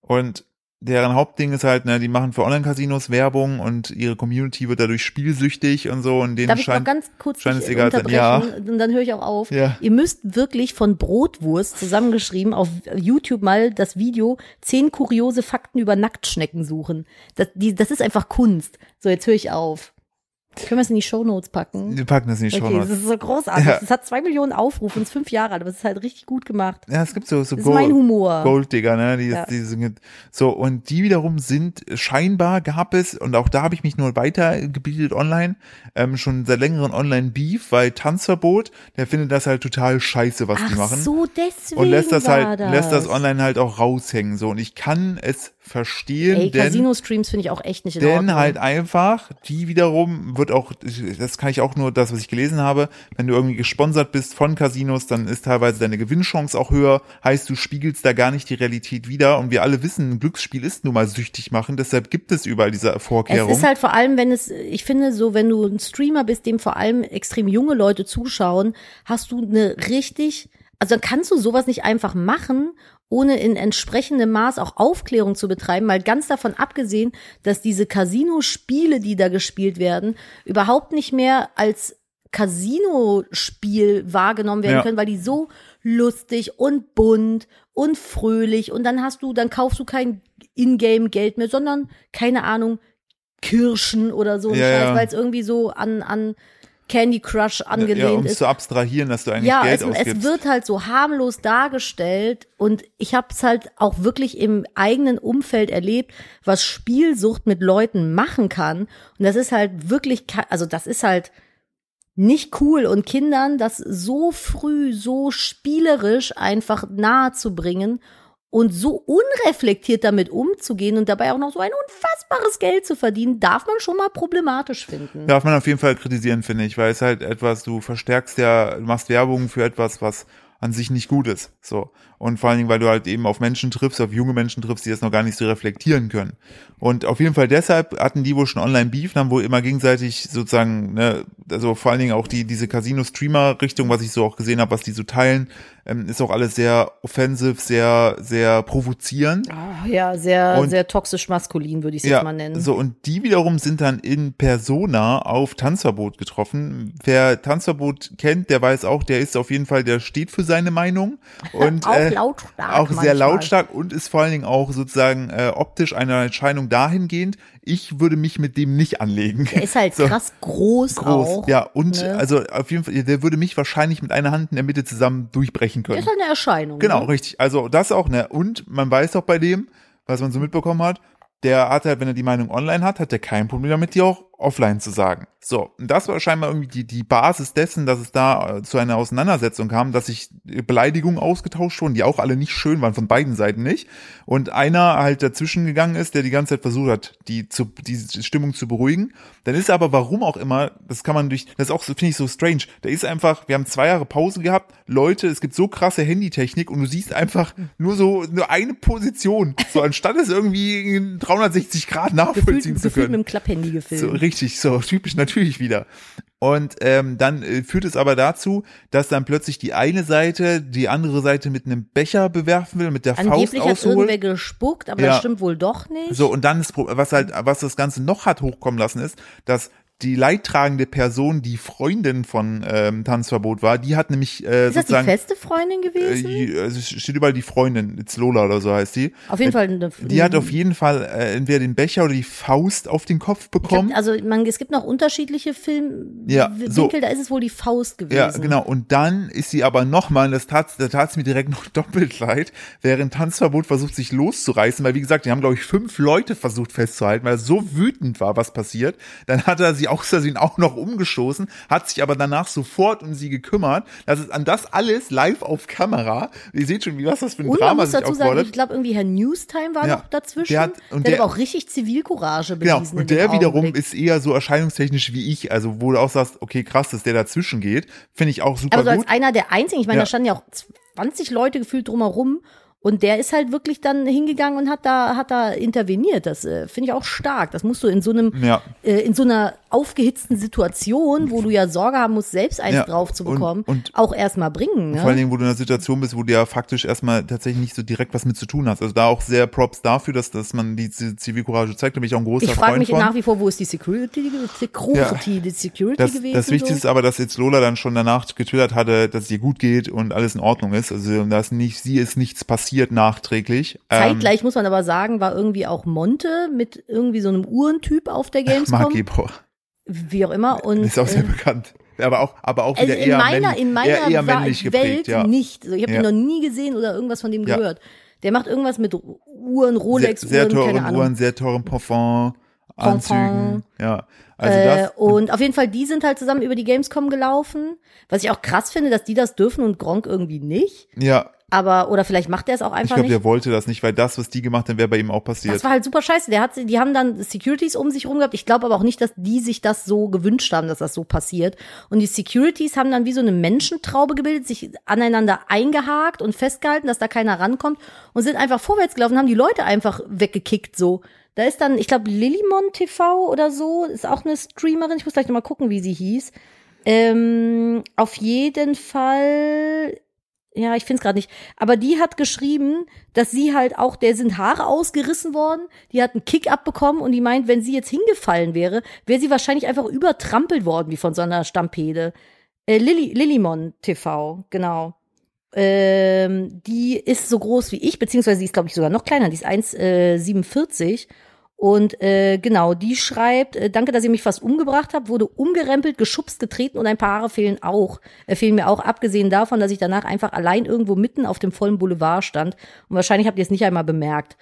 und deren Hauptding ist halt, ne, die machen für Online-Casinos Werbung und ihre Community wird dadurch spielsüchtig und so und denen Darf ich noch scheint, ganz kurz scheint es egal sein. unterbrechen? Und dann höre ich auch auf. Ja. Ihr müsst wirklich von Brotwurst zusammengeschrieben auf YouTube mal das Video zehn kuriose Fakten über Nacktschnecken suchen. Das, die, das ist einfach Kunst. So, jetzt höre ich auf. Können wir es in die Shownotes packen? wir packen das in die Okay, Show das ist so großartig. Ja. Es hat zwei Millionen Aufrufe und ist fünf Jahre alt, aber es ist halt richtig gut gemacht. Ja, es gibt so, so Das ist mein Humor. Golddigger, ne? Die, Ja. die sind, so, und die wiederum sind, scheinbar gab es, und auch da habe ich mich nur weitergebildet online, ähm, schon seit längerem Online-Beef, weil Tanzverbot, der findet das halt total scheiße, was die Ach machen. so, deswegen und lässt das halt, das. lässt das online halt auch raushängen, so. Und ich kann es verstehen. Ey, denn Casino-Streams finde ich auch echt nicht in denn Ordnung. halt einfach, die wiederum wird auch, das kann ich auch nur das, was ich gelesen habe, wenn du irgendwie gesponsert bist von Casinos, dann ist teilweise deine Gewinnchance auch höher, heißt du spiegelst da gar nicht die Realität wider und wir alle wissen, ein Glücksspiel ist nun mal süchtig machen, deshalb gibt es überall diese Es Vorkehrung. ist halt vor allem, wenn es, ich finde, so, wenn du ein Streamer bist, dem vor allem extrem junge Leute zuschauen, hast du eine richtig, also dann kannst du sowas nicht einfach machen, ohne in entsprechendem Maß auch Aufklärung zu betreiben, mal ganz davon abgesehen, dass diese Casino-Spiele, die da gespielt werden, überhaupt nicht mehr als Casino-Spiel wahrgenommen werden Ja. können, weil die so lustig und bunt und fröhlich und dann hast du, dann kaufst du kein Ingame-Geld mehr, sondern, keine Ahnung, Kirschen oder so ein Ja, Scheiß, ja. weil es irgendwie so an, an Candy Crush ja, angelehnt um es ist. zu abstrahieren, dass du eigentlich Ja, Geld es, ausgibst. es wird halt so harmlos dargestellt und ich habe es halt auch wirklich im eigenen Umfeld erlebt, was Spielsucht mit Leuten machen kann. Und das ist halt wirklich, also das ist halt nicht cool und Kindern das so früh, so spielerisch einfach nahe zu bringen und so unreflektiert damit umzugehen und dabei auch noch so ein unfassbares Geld zu verdienen, darf man schon mal problematisch finden. Darf man auf jeden Fall kritisieren, finde ich, weil es halt etwas, du verstärkst ja, du machst Werbung für etwas, was an sich nicht gut ist. So. Und vor allen Dingen, weil du halt eben auf Menschen triffst, auf junge Menschen triffst, die das noch gar nicht so reflektieren können. Und auf jeden Fall deshalb hatten die wohl schon Online-Beef, haben wohl immer gegenseitig sozusagen, ne, also vor allen Dingen auch die, diese Casino-Streamer-Richtung, was ich so auch gesehen habe, was die so teilen, ähm, ist auch alles sehr offensive, sehr, sehr provozierend. Ah, ja, sehr, Und- sehr toxisch maskulin, würde ich es jetzt mal nennen. So, und die wiederum sind dann in Persona auf Tanzverbot getroffen. Wer Tanzverbot kennt, der weiß auch, der ist auf jeden Fall, der steht für seine Meinung. *laughs* Und, Auch lautstark Auch sehr manchmal. lautstark und ist vor allen Dingen auch sozusagen äh, optisch eine Erscheinung dahingehend, ich würde mich mit dem nicht anlegen. Der ist halt *laughs* So. krass groß, Groß, auch. ja, und ne? also auf jeden Fall, der würde mich wahrscheinlich mit einer Hand in der Mitte zusammen durchbrechen Der können. ist halt eine Erscheinung. Genau, Ne? richtig. Also das auch, ne? Und man weiß auch bei dem, was man so mitbekommen hat, der hat halt, wenn er die Meinung online hat, hat er kein Problem damit, die auch offline zu sagen. So, und das war scheinbar irgendwie die, die Basis dessen, dass es da äh, zu einer Auseinandersetzung kam, dass sich Beleidigungen ausgetauscht wurden, die auch alle nicht schön waren, von beiden Seiten nicht. Und einer halt dazwischen gegangen ist, der die ganze Zeit versucht hat, die zu, die Stimmung zu beruhigen. Dann ist er aber, warum auch immer, das kann man durch, das ist auch, so finde ich so strange. Da ist einfach, wir haben zwei Jahre Pause gehabt, Leute, es gibt so krasse Handytechnik und du siehst einfach nur so, nur eine Position. So, anstatt es irgendwie in 360 Grad nachvollziehen Gefühlt, zu gefühlt können. mit dem Klapphandy gefilmt. So, richtig, so *laughs* typisch natürlich wieder. Und ähm, dann äh, führt es aber dazu, dass dann plötzlich die eine Seite die andere Seite mit einem Becher bewerfen will, mit der Faust Angeblich hat irgendwer ausholt. gespuckt, aber Ja. das stimmt wohl doch nicht. So, und dann ist, was halt, was das Ganze noch hat hochkommen lassen, ist, dass die leidtragende Person, die Freundin von ähm, Tanzverbot war, die hat nämlich äh, ist das die sozusagen feste Freundin gewesen? äh, also es steht überall die Freundin, it's Lola oder so heißt die. auf jeden Fall. Eine, Die hat auf jeden Fall äh, entweder den Becher oder die Faust auf den Kopf bekommen. hab, also man, es gibt noch unterschiedliche Ja, Filmwinkel, so. da ist es wohl die Faust gewesen. Ja, genau. Und dann ist sie aber nochmal, das tat, da tat mir direkt *laughs* noch doppelt leid, während Tanzverbot versucht, sich loszureißen, weil wie gesagt, die haben, glaube ich, fünf Leute versucht festzuhalten, weil er so wütend war, was passiert. Dann hat er sie aus Versehen auch noch umgestoßen, hat sich aber danach sofort um sie gekümmert. Das ist an das alles live auf Kamera. Ihr seht schon, wie was das für ein Und man Drama muss sich dazu sagen, ich glaube irgendwie Herr Newstime war Ja, noch dazwischen. der hat- und der, der- hat auch richtig Zivilcourage Genau, bewiesen. in und der wiederum Augenblick. ist eher so erscheinungstechnisch wie ich, also wo du auch sagst, okay, krass, dass der dazwischen geht, finde ich auch super Aber so als gut. einer der einzigen, ich meine, Ja. da standen ja auch 20 Leute gefühlt drumherum und der ist halt wirklich dann hingegangen und hat da, hat da interveniert. Das äh, finde ich auch stark. Das musst du in so einem, Ja. äh, in so einer aufgehitzten Situation, wo du ja Sorge haben musst, selbst eins Ja, drauf zu und- bekommen, und- auch erstmal bringen. Ne? Vor allen Dingen, wo du in einer Situation bist, wo du ja faktisch erstmal tatsächlich nicht so direkt was mit zu tun hast. Also da auch sehr Props dafür, dass, dass man die Zivilcourage zeigt. Da bin ich auch ein großer ich frage Freund mich von. nach wie vor, wo ist die Security, Security, die Security das, gewesen? das Wichtigste ist so? aber, dass jetzt Lola dann schon danach getwittert hatte, dass es ihr gut geht und alles in Ordnung ist. Also dass nicht, sie ist nichts passiert nachträglich. Ähm, Zeitgleich muss man aber sagen, war irgendwie auch Monte mit irgendwie so einem Uhrentyp auf der Gamescom. Mark Gebauer. Wie auch immer. Und, Ist auch sehr äh, bekannt. Aber auch, aber auch Also wieder in eher, meiner, männlich, in meiner eher, eher männlich Welt geprägt, ja. nicht. Also ich habe Ja. ihn noch nie gesehen oder irgendwas von dem Ja. gehört. Der macht irgendwas mit Uhren, Sehr, Rolex, sehr Uhren, keine teuren Ahnung. Uhren, sehr teuren Parfum, Parfum. Anzügen. Ja. Also äh, das. und auf jeden Fall, die sind halt zusammen über die Gamescom gelaufen. Was ich auch krass finde, dass die das dürfen und Gronk irgendwie nicht. Ja, Aber, oder vielleicht macht er es auch Ich einfach glaube, nicht. der wollte das nicht, weil das, was die gemacht haben, wäre bei ihm auch passiert. Das war halt super scheiße. Der hat, die haben dann Securities um sich rum gehabt. Ich glaube aber auch nicht, dass die sich das so gewünscht haben, dass das so passiert. Und die Securities haben dann wie so eine Menschentraube gebildet, sich aneinander eingehakt und festgehalten, dass da keiner rankommt und sind einfach vorwärts gelaufen, haben die Leute einfach weggekickt so. Da ist dann, ich glaube, Lilimon TV oder so, ist auch eine Streamerin. Ich muss gleich nochmal gucken, wie sie hieß. Ähm, auf jeden Fall ja, ich finde es gerade nicht. Aber die hat geschrieben, dass sie halt auch, der sind Haare ausgerissen worden, die hat einen Kick abbekommen und die meint, wenn sie jetzt hingefallen wäre, wäre sie wahrscheinlich einfach übertrampelt worden, wie von so einer Stampede. Äh, Lili, Lilimon TV, genau. Ähm, die ist so groß wie ich, beziehungsweise sie ist, glaube ich, sogar noch kleiner, die ist 1,47. Und äh, genau, die schreibt, äh, danke, dass ihr mich fast umgebracht habt, wurde umgerempelt, geschubst, getreten und ein paar Haare fehlen auch. Äh, fehlen mir auch, abgesehen davon, dass ich danach einfach allein irgendwo mitten auf dem vollen Boulevard stand. Und wahrscheinlich habt ihr es nicht einmal bemerkt.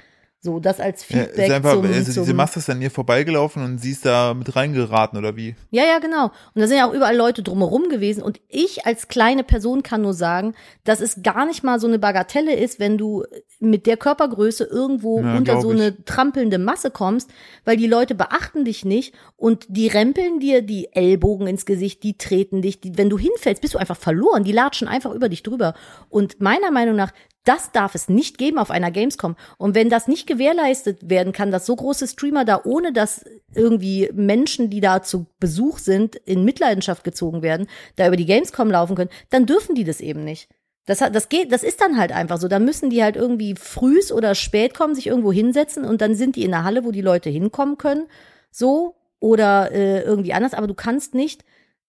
So, das als Ja, Feedback ist einfach, zum, also diese zum Maske ist an ihr vorbeigelaufen und sie ist da mit reingeraten oder wie? Ja, ja, genau. Und da sind ja auch überall Leute drumherum gewesen. Und ich als kleine Person kann nur sagen, dass es gar nicht mal so eine Bagatelle ist, wenn du mit der Körpergröße irgendwo Ja, unter so ich. eine trampelnde Masse kommst, weil die Leute beachten dich nicht und die rempeln dir die Ellbogen ins Gesicht, die treten dich. Die, wenn du hinfällst, bist du einfach verloren. Die latschen einfach über dich drüber. Und meiner Meinung nach, das darf es nicht geben auf einer Gamescom. Und wenn das nicht gewährleistet werden kann, dass so große Streamer da, ohne dass irgendwie Menschen, die da zu Besuch sind, in Mitleidenschaft gezogen werden, da über die Gamescom laufen können, dann dürfen die das eben nicht. Das, das geht, das ist dann halt einfach so. Dann müssen die halt irgendwie frühs oder spät kommen, sich irgendwo hinsetzen und dann sind die in der Halle, wo die Leute hinkommen können. So. Oder äh, irgendwie anders. Aber du kannst nicht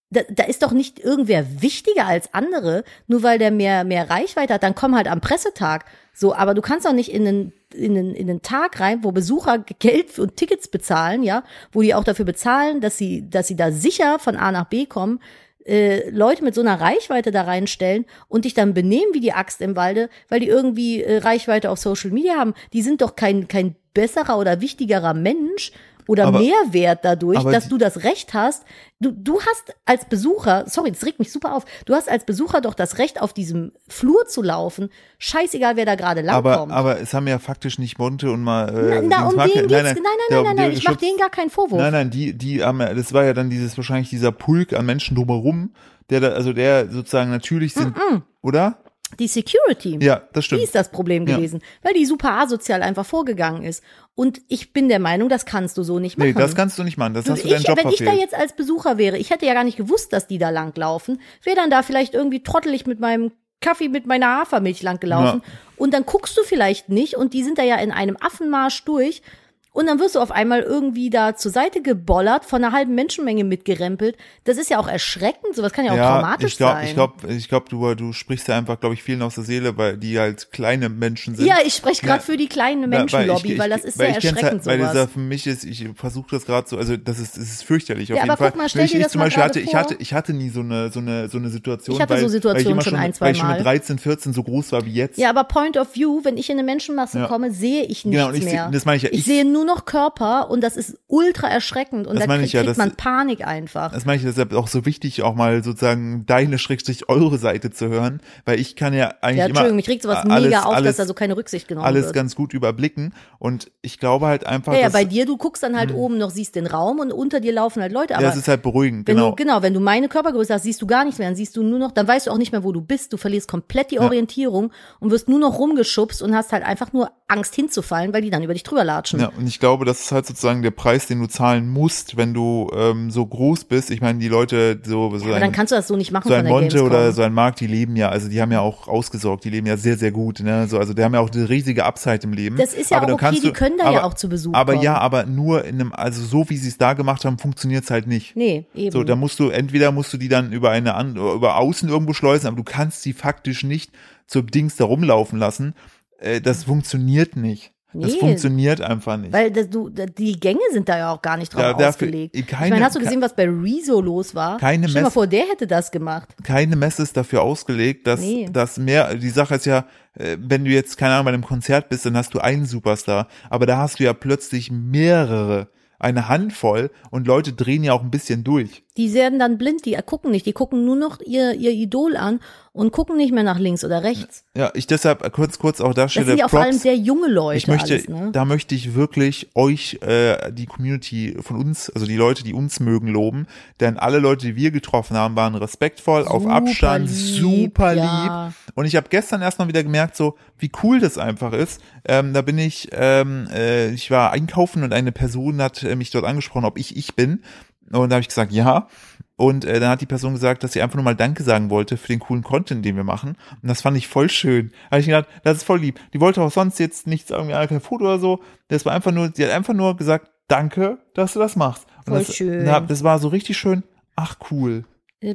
da, da ist doch nicht irgendwer wichtiger als andere, nur weil der mehr, mehr Reichweite hat, dann komm halt am Pressetag. So, aber du kannst doch nicht in einen, in einen, in einen Tag rein, wo Besucher Geld und Tickets bezahlen, ja, wo die auch dafür bezahlen, dass sie, dass sie da sicher von A nach B kommen, äh, Leute mit so einer Reichweite da reinstellen und dich dann benehmen wie die Axt im Walde, weil die irgendwie äh, Reichweite auf Social Media haben. Die sind doch kein, kein besserer oder wichtigerer Mensch oder Aber- Mehrwert dadurch, aber dass die- du das Recht hast. Du, du hast als Besucher, sorry, das regt mich super auf, du hast als Besucher doch das Recht, auf diesem Flur zu laufen. Scheißegal, wer da gerade Aber, langkommt. aber es haben ja faktisch nicht Monte und mal. Na, Äh, na, um Dings den geht's. Nein, nein, nein, nein, der nein, ich mach denen gar keinen Vorwurf. Nein, nein, die, die haben, ja- das war ja dann dieses, wahrscheinlich dieser Pulk an Menschen drumherum, der da, also der sozusagen natürlich sind, oder? Die Security. Ja, das Die stimmt. ist das Problem Ja. gewesen, weil die super asozial einfach vorgegangen ist. Und ich bin der Meinung, das kannst du so nicht machen. Nee, das kannst du nicht machen. Das hast du deinen ich, Job wenn ich da verfehlt. jetzt als Besucher wäre, ich hätte ja gar nicht gewusst, dass die da lang laufen, wäre dann da vielleicht irgendwie trottelig mit meinem Kaffee mit meiner Hafermilch lang gelaufen. Und dann guckst du vielleicht nicht und die sind da ja in einem Affenmarsch durch. Und dann wirst du auf einmal irgendwie da zur Seite gebollert, von einer halben Menschenmenge mitgerempelt. Das ist ja auch erschreckend, sowas kann ja auch traumatisch ich glaube, sein. ich glaube, ich glaube, du, du sprichst ja einfach, glaube ich, vielen aus der Seele, weil die halt kleine Menschen sind. ja, ich spreche gerade Ja. für die kleine Ja, Menschenlobby, ich- weil, ich- das ist weil sehr ich erschreckend halt, Weil sowas. dieser für mich ist, ich versuche das gerade so, also das ist, das ist fürchterlich auf Ja, jeden aber Fall. guck mal, stell ich, dir ich das zum mal Beispiel hatte, ich vor. hatte, ich hatte nie so eine, so eine, so eine Situation. Ich hatte weil, so Situationen weil ich immer schon ein, weil ich schon zwei mit Mal. 13, 14 so groß war wie jetzt. Ja, aber Point of View, wenn ich in eine Menschenmasse Ja. komme, sehe ich nichts Genau, und ich seh- mehr. das meine ich ja, ich- sehe nur noch Körper und das ist ultra erschreckend und Das da meine krieg, ich ja, kriegt das- man Panik einfach. Das meine ich deshalb auch so wichtig, auch mal sozusagen deine Schrägstrich eure Seite zu hören, weil ich kann ja eigentlich ja, immer Entschuldigung, mich regt sowas alles, mega auf, alles, dass da so keine Rücksicht genommen alles wird. ganz gut überblicken und ich glaube halt einfach, ja, ja, dass, bei dir, du guckst dann halt oben noch, siehst den Raum und unter dir laufen halt Leute, ja, aber es ist halt beruhigend, wenn genau. du, genau, wenn du meine Körpergröße hast, siehst du gar nichts mehr, dann siehst du nur noch, dann weißt du auch nicht mehr, wo du bist, du verlierst komplett die Orientierung und wirst nur noch rumgeschubst und hast halt einfach nur Angst hinzufallen, weil die dann über dich drüber latschen. Ja, und ich glaube, das ist halt sozusagen der Preis, den du zahlen musst, wenn du ähm, so groß bist. Ich meine, die Leute, so, so aber ein, dann kannst du das so nicht machen so ein Monte oder so ein Markt, die leben ja, also die haben ja auch ausgesorgt, die leben ja sehr, sehr gut. Ne? So, also die haben ja auch eine riesige Upside im Leben. Das ist ja aber auch okay, die können da aber, ja auch zu Besuch Aber kommen. ja, aber nur in einem, also so wie sie es da gemacht haben, funktioniert's halt nicht. Nee, eben. So, da musst du, entweder musst du die dann über eine über außen irgendwo schleusen, aber du kannst sie faktisch nicht zur Dings da rumlaufen lassen. Äh, das funktioniert nicht. Das Nee. funktioniert einfach nicht. Weil das, du, die Gänge sind da ja auch gar nicht drauf Ja, dafür- ausgelegt. keine- ich meine, hast du gesehen, was bei Rezo los war? Keine Stell dir mal Mess- vor, der hätte das gemacht. keine Messe ist dafür ausgelegt, dass, Nee. dass mehr, die Sache ist ja, äh, wenn du jetzt, keine Ahnung, bei einem Konzert bist, dann hast du einen Superstar, aber da hast du ja plötzlich mehrere, eine Handvoll und Leute drehen ja auch ein bisschen durch. Die werden dann blind, die gucken nicht, die gucken nur noch ihr, ihr Idol an und gucken nicht mehr nach links oder rechts. Ja, ich deshalb kurz, kurz auch Das darstelle, sind ja vor allem sehr junge Leute. Ich möchte, alles, ne? da möchte ich wirklich euch, äh, die Community von uns, also die Leute, die uns mögen, loben. Denn alle Leute, die wir getroffen haben, waren respektvoll, auf Super Abstand, lieb, super ja. lieb. Und ich habe gestern erst mal wieder gemerkt, so wie cool das einfach ist. Ähm, da bin ich, ähm, äh, ich war einkaufen und eine Person hat äh, mich dort angesprochen, ob ich ich bin. Und da habe ich gesagt, ja. Und äh, dann hat die Person gesagt, dass sie einfach nur mal Danke sagen wollte für den coolen Content, den wir machen. Und das fand ich voll schön. Da habe ich gedacht, das ist voll lieb. Die wollte auch sonst jetzt nichts irgendwie kein Foto oder so. Das war einfach nur, sie hat einfach nur gesagt, danke, dass du das machst. Und Voll das, schön. Na, das war so richtig schön. Ach cool.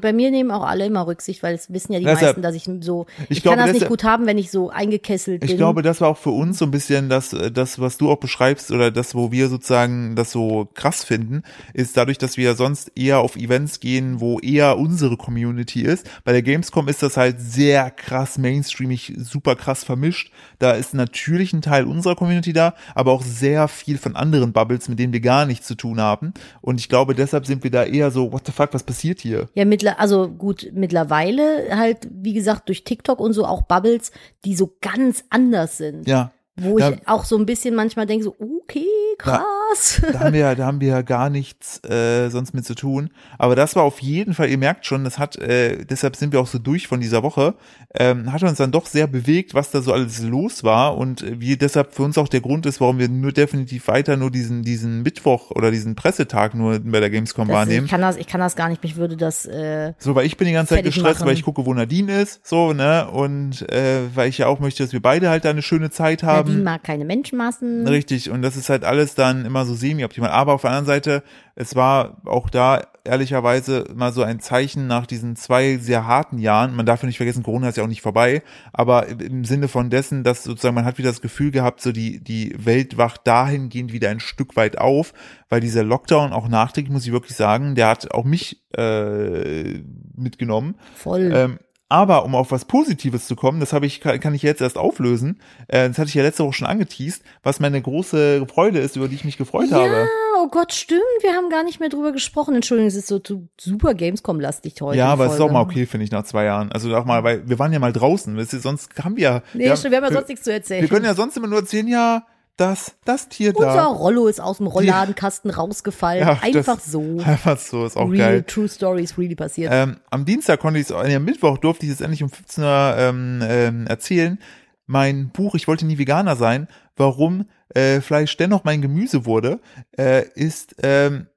Bei mir nehmen auch alle immer Rücksicht, weil es wissen ja die Deshalb- meisten, dass ich so, ich, Ich glaube, kann das nicht gut haben, wenn ich so eingekesselt Ich bin. glaube, das war auch für uns so ein bisschen das, äh, das, was du auch beschreibst oder das, wo wir sozusagen das so krass finden, ist dadurch, dass wir sonst eher auf Events gehen, wo eher unsere Community ist. Bei der Gamescom ist das halt sehr krass mainstreamig, super krass vermischt. Da ist natürlich ein Teil unserer Community da, aber auch sehr viel von anderen Bubbles, mit denen wir gar nichts zu tun haben. Und ich glaube, deshalb sind wir da eher so, what the fuck, was passiert hier? Ja, mittler, also gut, mittlerweile halt, wie gesagt, durch TikTok und so auch Bubbles, die so ganz anders sind. Ja. Wo Da- ich auch so ein bisschen manchmal denke, so, okay, krass. *laughs* da haben wir, da haben wir gar nichts äh, sonst mit zu tun. Aber das war auf jeden Fall, ihr merkt schon, das hat, äh, deshalb sind wir auch so durch von dieser Woche, ähm, hat uns dann doch sehr bewegt, was da so alles los war und wie deshalb für uns auch der Grund ist, warum wir nur definitiv weiter nur diesen, diesen Mittwoch oder diesen Pressetag nur bei der Gamescom Das, wahrnehmen. ich, kann das, ich kann das gar nicht, mich würde das, äh, So, weil ich bin die ganze Zeit gestresst, machen. weil ich gucke, wo Nadine ist, so, ne, und äh, weil ich ja auch möchte, dass wir beide halt da eine schöne Zeit haben. Nadine mag keine Menschenmassen. Richtig, und das ist halt alles dann immer so semi-optimal. Aber auf der anderen Seite, es war auch da ehrlicherweise mal so ein Zeichen nach diesen zwei sehr harten Jahren. Man darf ja nicht vergessen, Corona ist ja auch nicht vorbei, aber im Sinne von dessen, dass sozusagen man hat wieder das Gefühl gehabt, so die, die Welt wacht dahingehend wieder ein Stück weit auf, weil dieser Lockdown auch nachträglich, muss ich wirklich sagen, der hat auch mich äh, mitgenommen. Voll. Ähm, aber um auf was Positives zu kommen, das habe ich, kann, ich jetzt erst auflösen. Äh, das hatte ich ja letzte Woche schon angeteased, was meine große Freude ist, über die ich mich gefreut ja, habe. oh Gott, stimmt, wir haben gar nicht mehr drüber gesprochen. Entschuldigung, es ist so zu- super Gamescom-lastig heute. Ja, aber es ist auch mal okay, finde ich, nach zwei Jahren. Also auch mal, weil wir waren ja mal draußen. Weißt du, sonst haben wir. Nee, wir, stimmt, wir haben ja sonst nichts zu erzählen. wir können ja sonst immer nur erzählen, ja, das, das Tier Unser da. Rollo ist aus dem Rollladenkasten rausgefallen. Ja, Einfach das- so. Einfach so, ist auch Real, geil. True Stories, really passiert. Ähm, am Dienstag konnte ich es, äh, am Mittwoch durfte ich es endlich um 15 Uhr ähm, ähm, erzählen. Mein Buch, ich wollte nie Veganer sein, warum äh, Fleisch dennoch mein Gemüse wurde, äh, ist, ähm,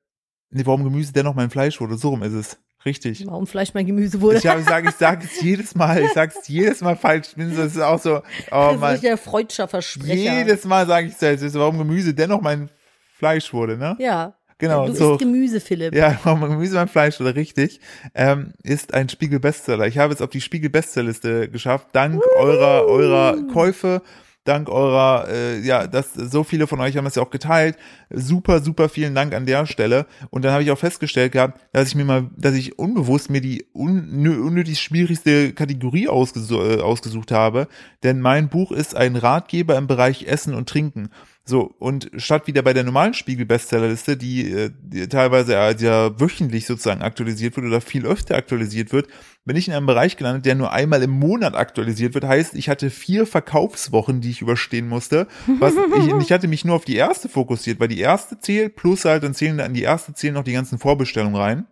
nee, warum Gemüse dennoch mein Fleisch wurde, so rum ist es. Richtig. Warum Fleisch mein Gemüse wurde. Ich sage, ich sage es jedes Mal, ich sage es jedes Mal falsch. Das ist auch so, oh das ist Mann. nicht der Freudscher Versprecher. Jedes Mal sage ich es selbst, warum Gemüse dennoch mein Fleisch wurde, ne? ja. Genau, Du so. isst Gemüse, Philipp. Ja, warum Gemüse beim Fleisch oder richtig, ähm, ist ein Spiegel-Bestseller. Ich habe es auf die Spiegel-Bestsellerliste geschafft, dank eurer, eurer Käufe, dank eurer, äh, ja, das, so viele von euch haben es ja auch geteilt. Super, super vielen Dank an der Stelle. Und dann habe ich auch festgestellt gehabt, dass ich mir mal, dass ich unbewusst mir die unnö- unnötig schwierigste Kategorie ausgesu äh, ausgesucht habe. Denn mein Buch ist ein Ratgeber im Bereich Essen und Trinken. So, und statt wieder bei der normalen Spiegel-Bestsellerliste, die, äh, die teilweise ja wöchentlich sozusagen aktualisiert wird oder viel öfter aktualisiert wird, bin ich in einem Bereich gelandet, der nur einmal im Monat aktualisiert wird. Heißt, ich hatte vier Verkaufswochen, die ich überstehen musste. Was ich, ich hatte mich nur auf die erste fokussiert, weil die erste zählt, plus halt dann zählen an die erste zählen noch die ganzen Vorbestellungen rein.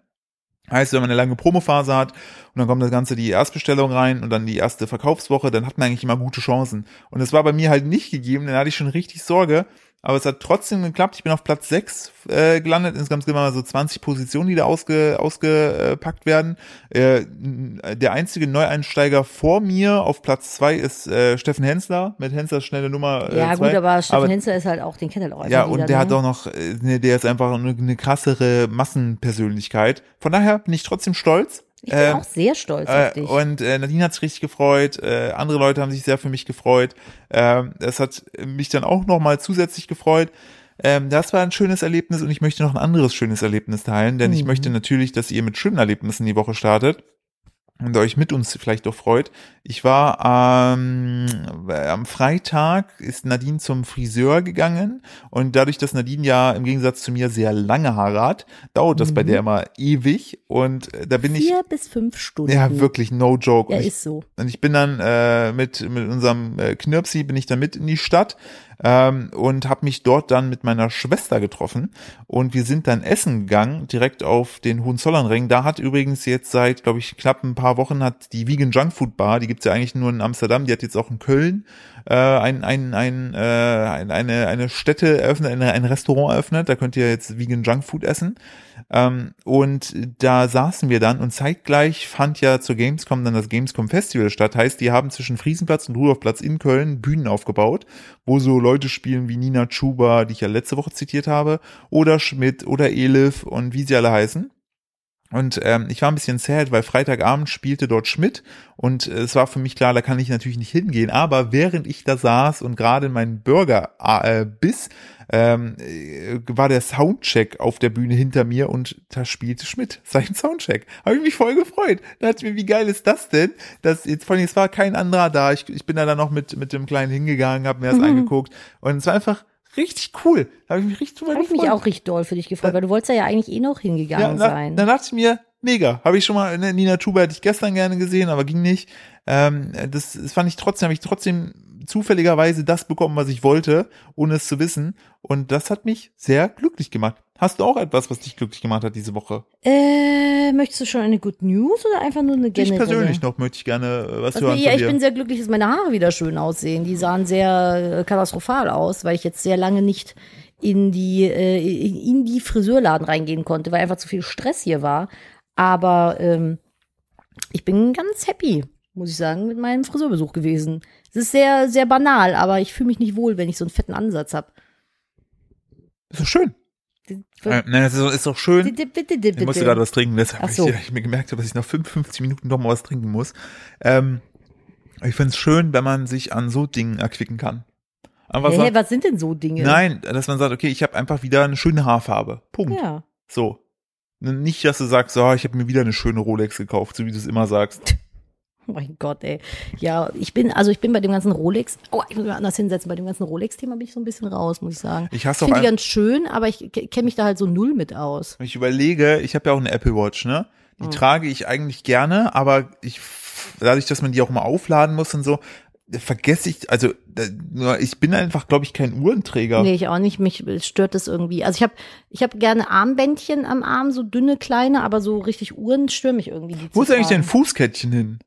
Heißt, wenn man eine lange Promophase hat und dann kommt das Ganze die Erstbestellung rein und dann die erste Verkaufswoche, dann hat man eigentlich immer gute Chancen. Und das war bei mir halt nicht gegeben, dann hatte ich schon richtig Sorge. Aber es hat trotzdem geklappt. Ich bin auf Platz 6 äh, gelandet. Insgesamt sind immer so 20 Positionen, die da ausge, ausgepackt werden. Äh, der einzige Neueinsteiger vor mir auf Platz 2 ist äh, Steffen Hensler mit Henslers schnelle Nummer. Äh, Ja, zwei. gut, aber Steffen Hensler ist halt auch, den kennt er auch Ja, und der ne? hat auch noch, äh, ne, der ist einfach eine, eine krassere Massenpersönlichkeit. Von daher bin ich trotzdem stolz. Ich bin Ähm, auch sehr stolz auf äh, dich. und äh, Nadine hat sich richtig gefreut, äh, andere Leute haben sich sehr für mich gefreut. Ähm, das hat mich dann auch nochmal zusätzlich gefreut. Ähm, das war ein schönes Erlebnis und ich möchte noch ein anderes schönes Erlebnis teilen, denn ich Mhm. möchte natürlich, dass ihr mit schönen Erlebnissen die Woche startet. und euch mit uns vielleicht auch freut. Ich war ähm, am Freitag ist Nadine zum Friseur gegangen und dadurch, dass Nadine ja im Gegensatz zu mir sehr lange Haare hat, dauert das bei der immer ewig und äh, da bin ich Vier bis fünf Stunden. ja wirklich no joke. Ja, und, ich, ist so. und ich bin dann äh, mit mit unserem äh, Knirpsi bin ich dann mit in die Stadt ähm, und habe mich dort dann mit meiner Schwester getroffen und wir sind dann essen gegangen direkt auf den Hohenzollernring. Da hat übrigens jetzt seit glaube ich knapp ein paar Wochen hat die Vegan Junk Food Bar, die gibt's ja eigentlich nur in Amsterdam, die hat jetzt auch in Köln äh, ein, ein, ein, äh, ein, eine, eine Stätte eröffnet, eine, ein Restaurant eröffnet. Da könnt ihr jetzt Vegan Junk Food essen. Ähm, und da saßen wir dann und zeitgleich fand ja zur Gamescom dann das Gamescom Festival statt. Heißt, die haben zwischen Friesenplatz und Rudolfplatz in Köln Bühnen aufgebaut, wo so Leute spielen wie Nina Chuba, die ich ja letzte Woche zitiert habe, oder Schmidt oder Elif und wie sie alle heißen. Und ähm, ich war ein bisschen sad, weil Freitagabend spielte dort Schmidt und äh, es war für mich klar, da kann ich natürlich nicht hingehen. Aber während ich da saß und gerade meinen Burger äh, biss, ähm, äh, war der Soundcheck auf der Bühne hinter mir und da spielte Schmidt seinen Soundcheck. Habe ich mich voll gefreut. Da dachte ich mir, wie geil ist das denn? Das jetzt vor allem, es war kein anderer da. Ich, ich bin da dann noch mit mit dem Kleinen hingegangen, habe mir das Mhm. angeguckt und es war einfach richtig cool. Da habe ich mich richtig drüber Habe ich gefreut. mich auch richtig doll für dich gefreut, weil du wolltest ja eigentlich eh noch hingegangen na, sein. Dann dachte ich mir, mega. Habe ich schon mal, ne, Nina Tuba hätte ich gestern gerne gesehen, aber ging nicht. Ähm, das, das fand ich trotzdem, habe ich trotzdem zufälligerweise das bekommen, was ich wollte, ohne es zu wissen. Und das hat mich sehr glücklich gemacht. Hast du auch etwas, was dich glücklich gemacht hat diese Woche? äh, möchtest du schon eine Good News oder einfach nur eine Ich generelle? persönlich noch möchte ich gerne äh, was Also, hören ja, ich bin sehr glücklich, dass meine Haare wieder schön aussehen. Die sahen sehr äh, katastrophal aus, weil ich jetzt sehr lange nicht in die äh, in die Friseurladen reingehen konnte, weil einfach zu viel Stress hier war. Aber ähm, ich bin ganz happy, muss ich sagen, mit meinem Friseurbesuch gewesen. Es ist sehr sehr banal, aber ich fühle mich nicht wohl, wenn ich so einen fetten Ansatz habe. ist doch schön. Äh, nein, das ist, doch- ist doch schön. Ich musste gerade was trinken, deshalb so. ich, ich mir gemerkt habe, dass ich nach 55 Minuten noch mal was trinken muss. Ähm, ich finde es schön, wenn man sich an so Dingen erquicken kann. Einfach Hä, sagt, was sind denn so Dinge? nein, dass man sagt, okay, ich habe einfach wieder eine schöne Haarfarbe. Punkt. Ja. So. Nicht, dass du sagst, oh, ich habe mir wieder eine schöne Rolex gekauft, so wie du es immer sagst. *laughs* Oh *laughs* mein Gott, ey. Ja, ich bin, also ich bin bei dem ganzen Rolex, oh, ich muss mich anders hinsetzen, bei dem ganzen Rolex-Thema bin ich so ein bisschen raus, muss ich sagen. Ich hasse finde die ganz schön, aber ich kenne mich da halt so null mit aus. ich überlege, ich habe ja auch eine Apple Watch, ne? Die trage ich eigentlich gerne, aber ich dadurch, dass man die auch mal aufladen muss und so, vergesse ich, also ich bin einfach, glaube ich, kein Uhrenträger. Nee, ich auch nicht. Mich stört das irgendwie. Also ich habe ich hab gerne Armbändchen am Arm, so dünne, kleine, aber so richtig Uhren stören mich irgendwie. Wo ist eigentlich dein. Fußkettchen hin?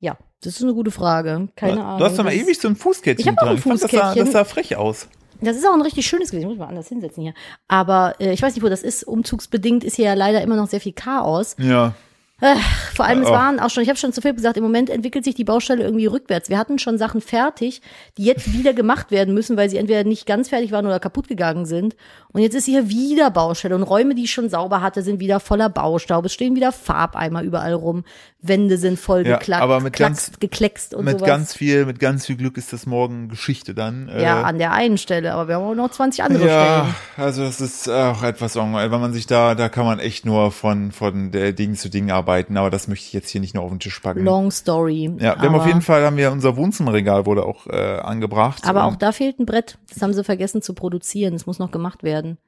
Ja, das ist eine gute Frage. Keine Ahnung. Du hast doch mal ewig so ein Fußkettchen Ich hab auch ein fand, das sah, Fußkettchen. das sah frech aus. Das ist auch ein richtig schönes gewesen. Ich muss mal anders hinsetzen hier. Aber äh, ich weiß nicht, wo das ist. Umzugsbedingt ist hier ja leider immer noch sehr viel Chaos. Ja. Vor allem, es Oh. waren auch schon, ich habe schon zu viel gesagt, im Moment entwickelt sich die Baustelle irgendwie rückwärts. Wir hatten schon Sachen fertig, die jetzt wieder gemacht werden müssen, weil sie entweder nicht ganz fertig waren oder kaputt gegangen sind. Und jetzt ist hier wieder Baustelle und Räume, die ich schon sauber hatte, sind wieder voller Baustaub. Es stehen wieder Farbeimer überall rum. Wände sind voll Ja, geklackt, aber mit klackst, ganz- gekleckst und mit sowas. ganz viel, mit ganz viel Glück ist das morgen Geschichte dann. ja, Äh, an der einen Stelle, aber wir haben auch noch 20 andere Ja, Stellen. also das ist auch etwas, wenn man sich da, da kann man echt nur von, von der Ding zu Ding arbeiten, aber das möchte ich jetzt hier nicht nur auf den Tisch packen. Long Story. ja, wir haben auf jeden Fall, haben wir unser Wohnzimmerregal wurde auch äh, angebracht. Aber auch da fehlt ein Brett. Das haben sie vergessen zu produzieren. Das muss noch gemacht werden.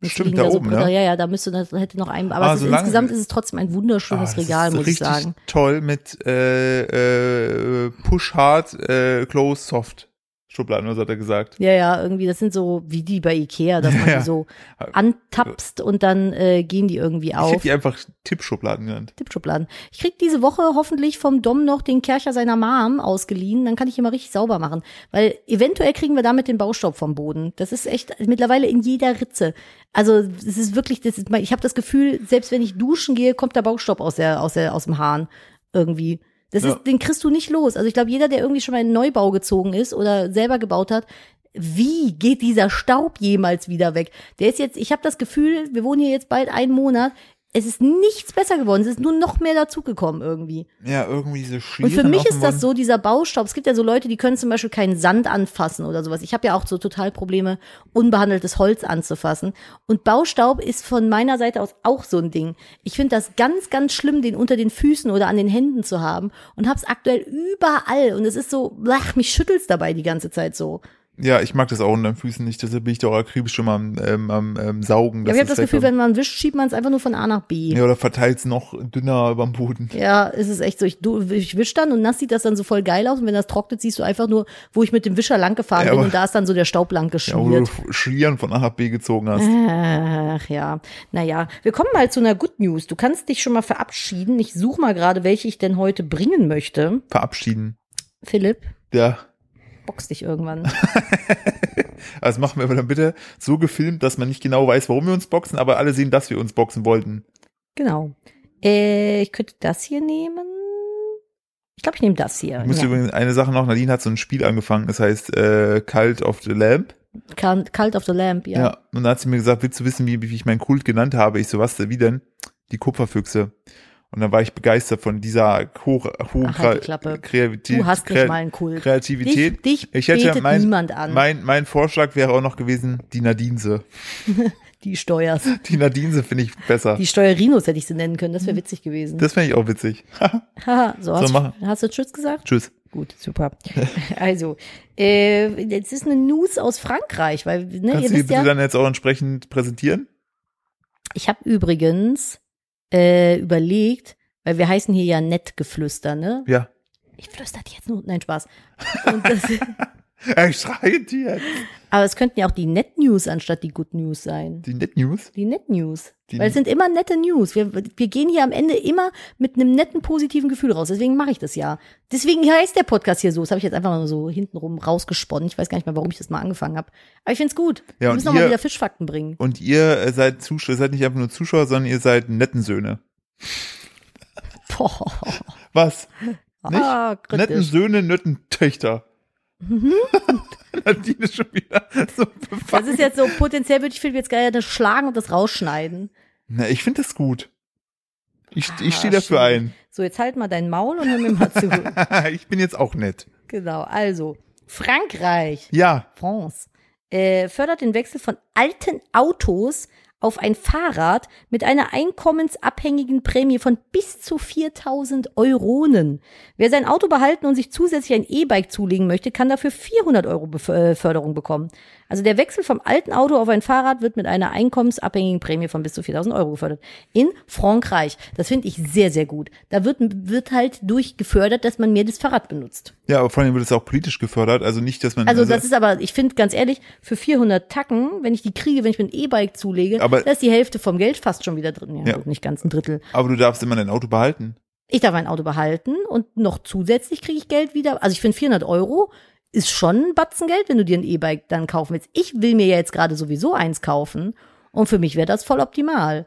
Jetzt Stimmt, da so oben, Bretter. ne? Ja, ja, da müsste das hätte noch ein. Aber Ah, ist, insgesamt ist es trotzdem ein wunderschönes Ah, Regal, muss ich richtig sagen. toll mit äh, äh, Push Hard, äh, Close Soft Schubladen, was hat er gesagt? Ja, ja, irgendwie, das sind so wie die bei Ikea, dass *laughs* man Ja. die so antapst und dann äh, gehen die irgendwie Ich hätte auf. die einfach Tippschubladen genannt. Tippschubladen. Ich krieg diese Woche hoffentlich vom Dom noch den Kercher seiner Mom ausgeliehen, dann kann ich ihn mal richtig sauber machen. Weil eventuell kriegen wir damit den Baustaub vom Boden. Das ist echt mittlerweile in jeder Ritze. Also es ist wirklich, das ist, ich habe das Gefühl, selbst wenn ich duschen gehe, kommt der Baustaub aus der, aus der, aus dem Hahn irgendwie. Das Ja. ist, den kriegst du nicht los. Also ich glaube, jeder, der irgendwie schon mal in einen Neubau gezogen ist oder selber gebaut hat, wie geht dieser Staub jemals wieder weg? Der ist jetzt, ich habe das Gefühl, wir wohnen hier jetzt bald einen Monat. Es ist nichts besser geworden. Es ist nur noch mehr dazugekommen irgendwie. Ja, irgendwie diese Schlieren Und für mich ist das so, dieser Baustaub. Es gibt ja so Leute, die können zum Beispiel keinen Sand anfassen oder sowas. Ich habe ja auch so total Probleme, unbehandeltes Holz anzufassen. Und Baustaub ist von meiner Seite aus auch so ein Ding. Ich finde das ganz, ganz schlimm, den unter den Füßen oder an den Händen zu haben. Und hab's aktuell überall. Und es ist so, ach, mich schüttelt's dabei die ganze Zeit so. Ja, ich mag das auch unter den Füßen nicht, deshalb bin ich da auch akribisch schon mal am, ähm, am ähm, Saugen. Ja, ich habe es das Gefühl, wenn man wischt, schiebt man es einfach nur von A nach B. Ja, oder verteilt es noch dünner über den Boden. Ja, es ist echt so. Ich, du- ich wisch dann und nass sieht das dann so voll geil aus. Und wenn das trocknet, siehst du einfach nur, wo ich mit dem Wischer lang gefahren Ja, bin und da ist dann so der Staub lang Ja, wo du geschmiert. Schlieren von A nach B gezogen hast. Ach ja, naja. Wir kommen mal zu einer Good News. Du kannst dich schon mal verabschieden. Ich suche mal gerade, welche ich denn heute bringen möchte. Verabschieden. Philipp, Ja. Box dich irgendwann. *laughs* Also machen wir aber dann bitte so gefilmt, dass man nicht genau weiß, warum wir uns boxen, aber alle sehen, dass wir uns boxen wollten. genau. Äh, ich könnte das hier nehmen. Ich glaube, ich nehme das hier. Ich muss Ja. übrigens eine Sache noch, Nadine hat so ein Spiel angefangen, das heißt äh, Cult of the Lamp. Cult of the Lamp, ja. Ja. Und dann hat sie mir gesagt, willst du wissen, wie, wie ich meinen Kult genannt habe? Ich so, was wie denn? Die Kupferfüchse. Und dann war ich begeistert von dieser hoch, hohen Ach, halt. Kreativität. Du hast nicht mal einen Kult. Kreativität. Dich, dich ich hätte mein, niemand an. mein, mein Vorschlag wäre auch noch gewesen, die Nadinse. *laughs* die Steuers. Die Nadinse finde ich besser. Die Steuerinos hätte ich sie nennen können. Das wäre witzig gewesen. das fände ich auch witzig. *laughs* Haha, so, hast, machen. du- hast du Tschüss gesagt? Tschüss. Gut, super. *laughs* also, äh, jetzt ist eine News aus Frankreich, weil, ne, ihr Kannst du die wisst ja, dann jetzt auch entsprechend präsentieren? ich habe übrigens äh, überlegt, weil wir heißen hier ja Nettgeflüster, ne? Ja. Ich flüster dir jetzt nur, nein, Spaß. Und das, *laughs* Er schreit jetzt. Aber es könnten ja auch die Net News anstatt die Good News sein. Die Net News. Die Net News. Die- Weil es sind immer nette News. Wir, wir gehen hier am Ende immer mit einem netten, positiven Gefühl raus. Deswegen mache ich das ja. Deswegen heißt der Podcast hier so. Das habe ich jetzt einfach mal so hintenrum rausgesponnen. Ich weiß gar nicht mehr, warum ich das mal angefangen habe. Aber ich find's gut. Ja, wir müssen auch mal ihr- wieder Fischfakten bringen. Und ihr äh, seid Zuschauer, seid nicht einfach nur Zuschauer, sondern ihr seid netten Söhne. *laughs* Boah. Was? Nicht? Ah, netten. Söhne, netten Töchter. *laughs* Nadine ist schon wieder so Das befangen. ist jetzt so, potenziell würde ich Philipp jetzt gerne schlagen und das rausschneiden. Na, ich finde das gut. Ich, ich Ah, stehe dafür schön. So, jetzt halt mal dein Maul und hör mir mal zu. ein. *laughs* ich bin jetzt auch nett. genau, also, Frankreich. Ja, France äh, fördert den Wechsel von alten Autos auf ein Fahrrad mit einer einkommensabhängigen Prämie von bis zu 4000 Euronen. Wer sein Auto behalten und sich zusätzlich ein E-Bike zulegen möchte, kann dafür 400 Euro äh, Förderung bekommen. Also der Wechsel vom alten Auto auf ein Fahrrad wird mit einer einkommensabhängigen Prämie von bis zu 4000 Euro gefördert. In Frankreich. Das finde ich sehr, sehr gut. Da wird, wird halt durchgefördert, dass man mehr das Fahrrad benutzt. ja, aber vor allem wird es auch politisch gefördert. Also nicht, dass man. Also das ist aber, ich finde ganz ehrlich, für 400 Tacken, wenn ich die kriege, wenn ich mir ein E-Bike zulege, Aber- da ist die Hälfte vom Geld fast schon wieder drin. Ja, Ja. gut, nicht ganz ein Drittel. aber du darfst immer dein Auto behalten. Ich darf mein Auto behalten und noch zusätzlich kriege ich Geld wieder. Also ich finde 400 Euro ist schon ein Batzen Geld, wenn du dir ein E-Bike dann kaufen willst. Ich will mir ja jetzt gerade sowieso eins kaufen und für mich wäre das voll optimal.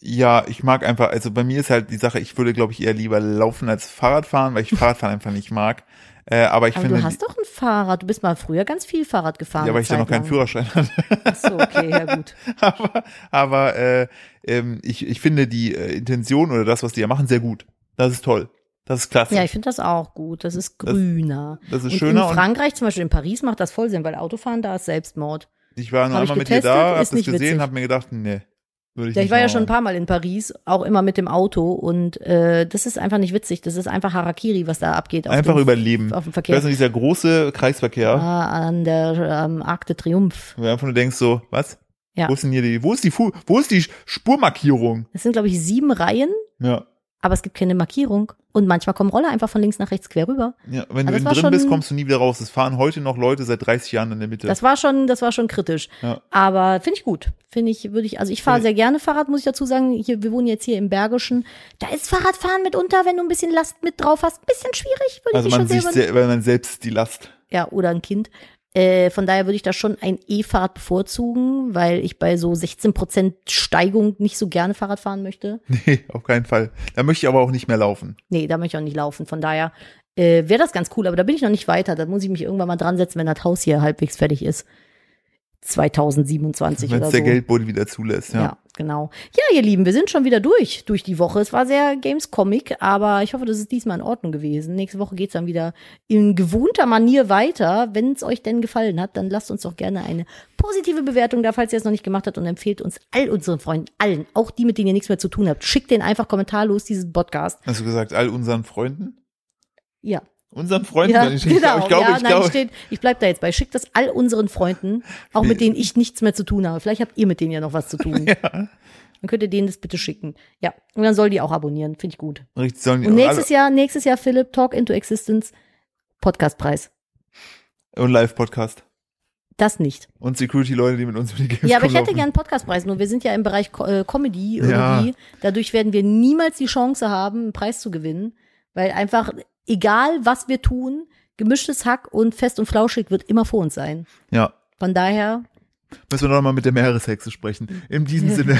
Ja, ich mag einfach, also bei mir ist halt die Sache, ich würde, glaube ich, eher lieber laufen als Fahrrad fahren, weil ich *laughs* Fahrradfahren einfach nicht mag. Äh, aber ich Aber finde, du hast doch ein Fahrrad. Du bist mal früher ganz viel Fahrrad gefahren. ja, weil ich da noch keinen. Führerschein hatte. Ach so, okay, ja gut. *laughs* aber aber äh, ähm, ich, ich finde die äh, Intention oder das, was die ja machen, sehr gut. Das ist toll. Das ist klasse. Ja, ich finde das auch gut. Das ist grüner. das ist und schöner In Frankreich, zum Beispiel in Paris, macht das voll Sinn, weil Autofahren da ist Selbstmord. ich war nur Hab einmal mit dir da, hab das gesehen, witzig. hab mir gedacht, nee, würde ich Ja, ich war ja schon ein paar Mal in Paris, auch immer mit dem Auto und äh, das ist einfach nicht witzig. Das ist einfach Harakiri, was da abgeht. Einfach dem, überleben. Auf dem Verkehr. weiß nicht, dieser große Kreisverkehr, Ah, an der ähm, Arc de Triomphe. wo du einfach nur denkst so, was? Ja. Wo ist denn hier die, wo ist die, Fu wo ist die Spurmarkierung? Es sind, glaube ich, sieben Reihen, Ja. Aber es gibt keine Markierung. Und manchmal kommen Roller einfach von links nach rechts quer rüber. Ja, wenn Also du drin schon- bist, kommst du nie wieder raus. Es fahren heute noch Leute seit 30 Jahren in der Mitte. Das war schon, das war schon kritisch. Ja. Aber finde ich gut. Finde ich, würde ich, also ich fahre sehr gerne Fahrrad, muss ich dazu sagen. Hier, wir wohnen jetzt hier im Bergischen. Da ist Fahrradfahren mitunter, wenn du ein bisschen Last mit drauf hast, ein bisschen schwierig, würde also ich schon man sich, selber. sel- weil man selbst die Last. ja, oder ein Kind. Äh, von daher würde ich da schon ein E-Fahrrad bevorzugen, weil ich bei so 16% Steigung nicht so gerne Fahrrad fahren möchte. *laughs* Nee, auf keinen Fall. Da möchte ich aber auch nicht mehr laufen. Nee, da möchte ich auch nicht laufen. Von daher äh, wäre das ganz cool, aber da bin ich noch nicht weiter. Da muss ich mich irgendwann mal dran setzen, wenn das Haus hier halbwegs fertig ist. 2027 Wenn oder es so. der Geldbeutel wieder zulässt, ja. Ja. Genau. Ja, ihr Lieben, wir sind schon wieder durch, durch die Woche. Es war sehr Games-Comic, aber ich hoffe, das ist diesmal in Ordnung gewesen. Nächste Woche geht's dann wieder in gewohnter Manier weiter. Wenn es euch denn gefallen hat, dann lasst uns doch gerne eine positive Bewertung da, falls ihr es noch nicht gemacht habt und empfehlt uns all unseren Freunden, allen, auch die, mit denen ihr nichts mehr zu tun habt. Schickt denen einfach kommentarlos diesen Podcast. Hast du gesagt, all unseren Freunden? Ja. Unseren Freunden? Ja, ich, genau. ich glaube, ja, ich nein, glaube. steht, ich bleib da jetzt bei. Schickt das all unseren Freunden, auch mit denen ich nichts mehr zu tun habe. Vielleicht habt ihr mit denen ja noch was zu tun. *laughs* ja, Dann könnt ihr denen das bitte schicken. Ja. Und dann soll die auch abonnieren. Finde ich gut. richtig, sollen die Und nächstes alle- Jahr, nächstes Jahr, Philipp, Talk into Existence, Podcastpreis. Und Live-Podcast. Das nicht. Und Security-Leute, die mit uns über die Games Ja, aber ich hätte gern einen Podcastpreis, nur wir sind ja im Bereich äh, Comedy Ja. irgendwie. Dadurch werden wir niemals die Chance haben, einen Preis zu gewinnen, weil einfach, egal was wir tun, gemischtes Hack und fest und flauschig wird immer vor uns sein. Ja. Von daher, Müssen wir noch mal mit der Meereshexe sprechen. In diesem Sinne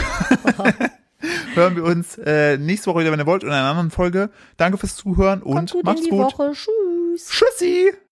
*laughs* hören wir uns äh, nächste Woche wieder, wenn ihr wollt, in einer anderen Folge. Danke fürs Zuhören und kommt gut macht's in die gut. Woche. Tschüss. Tschüssi!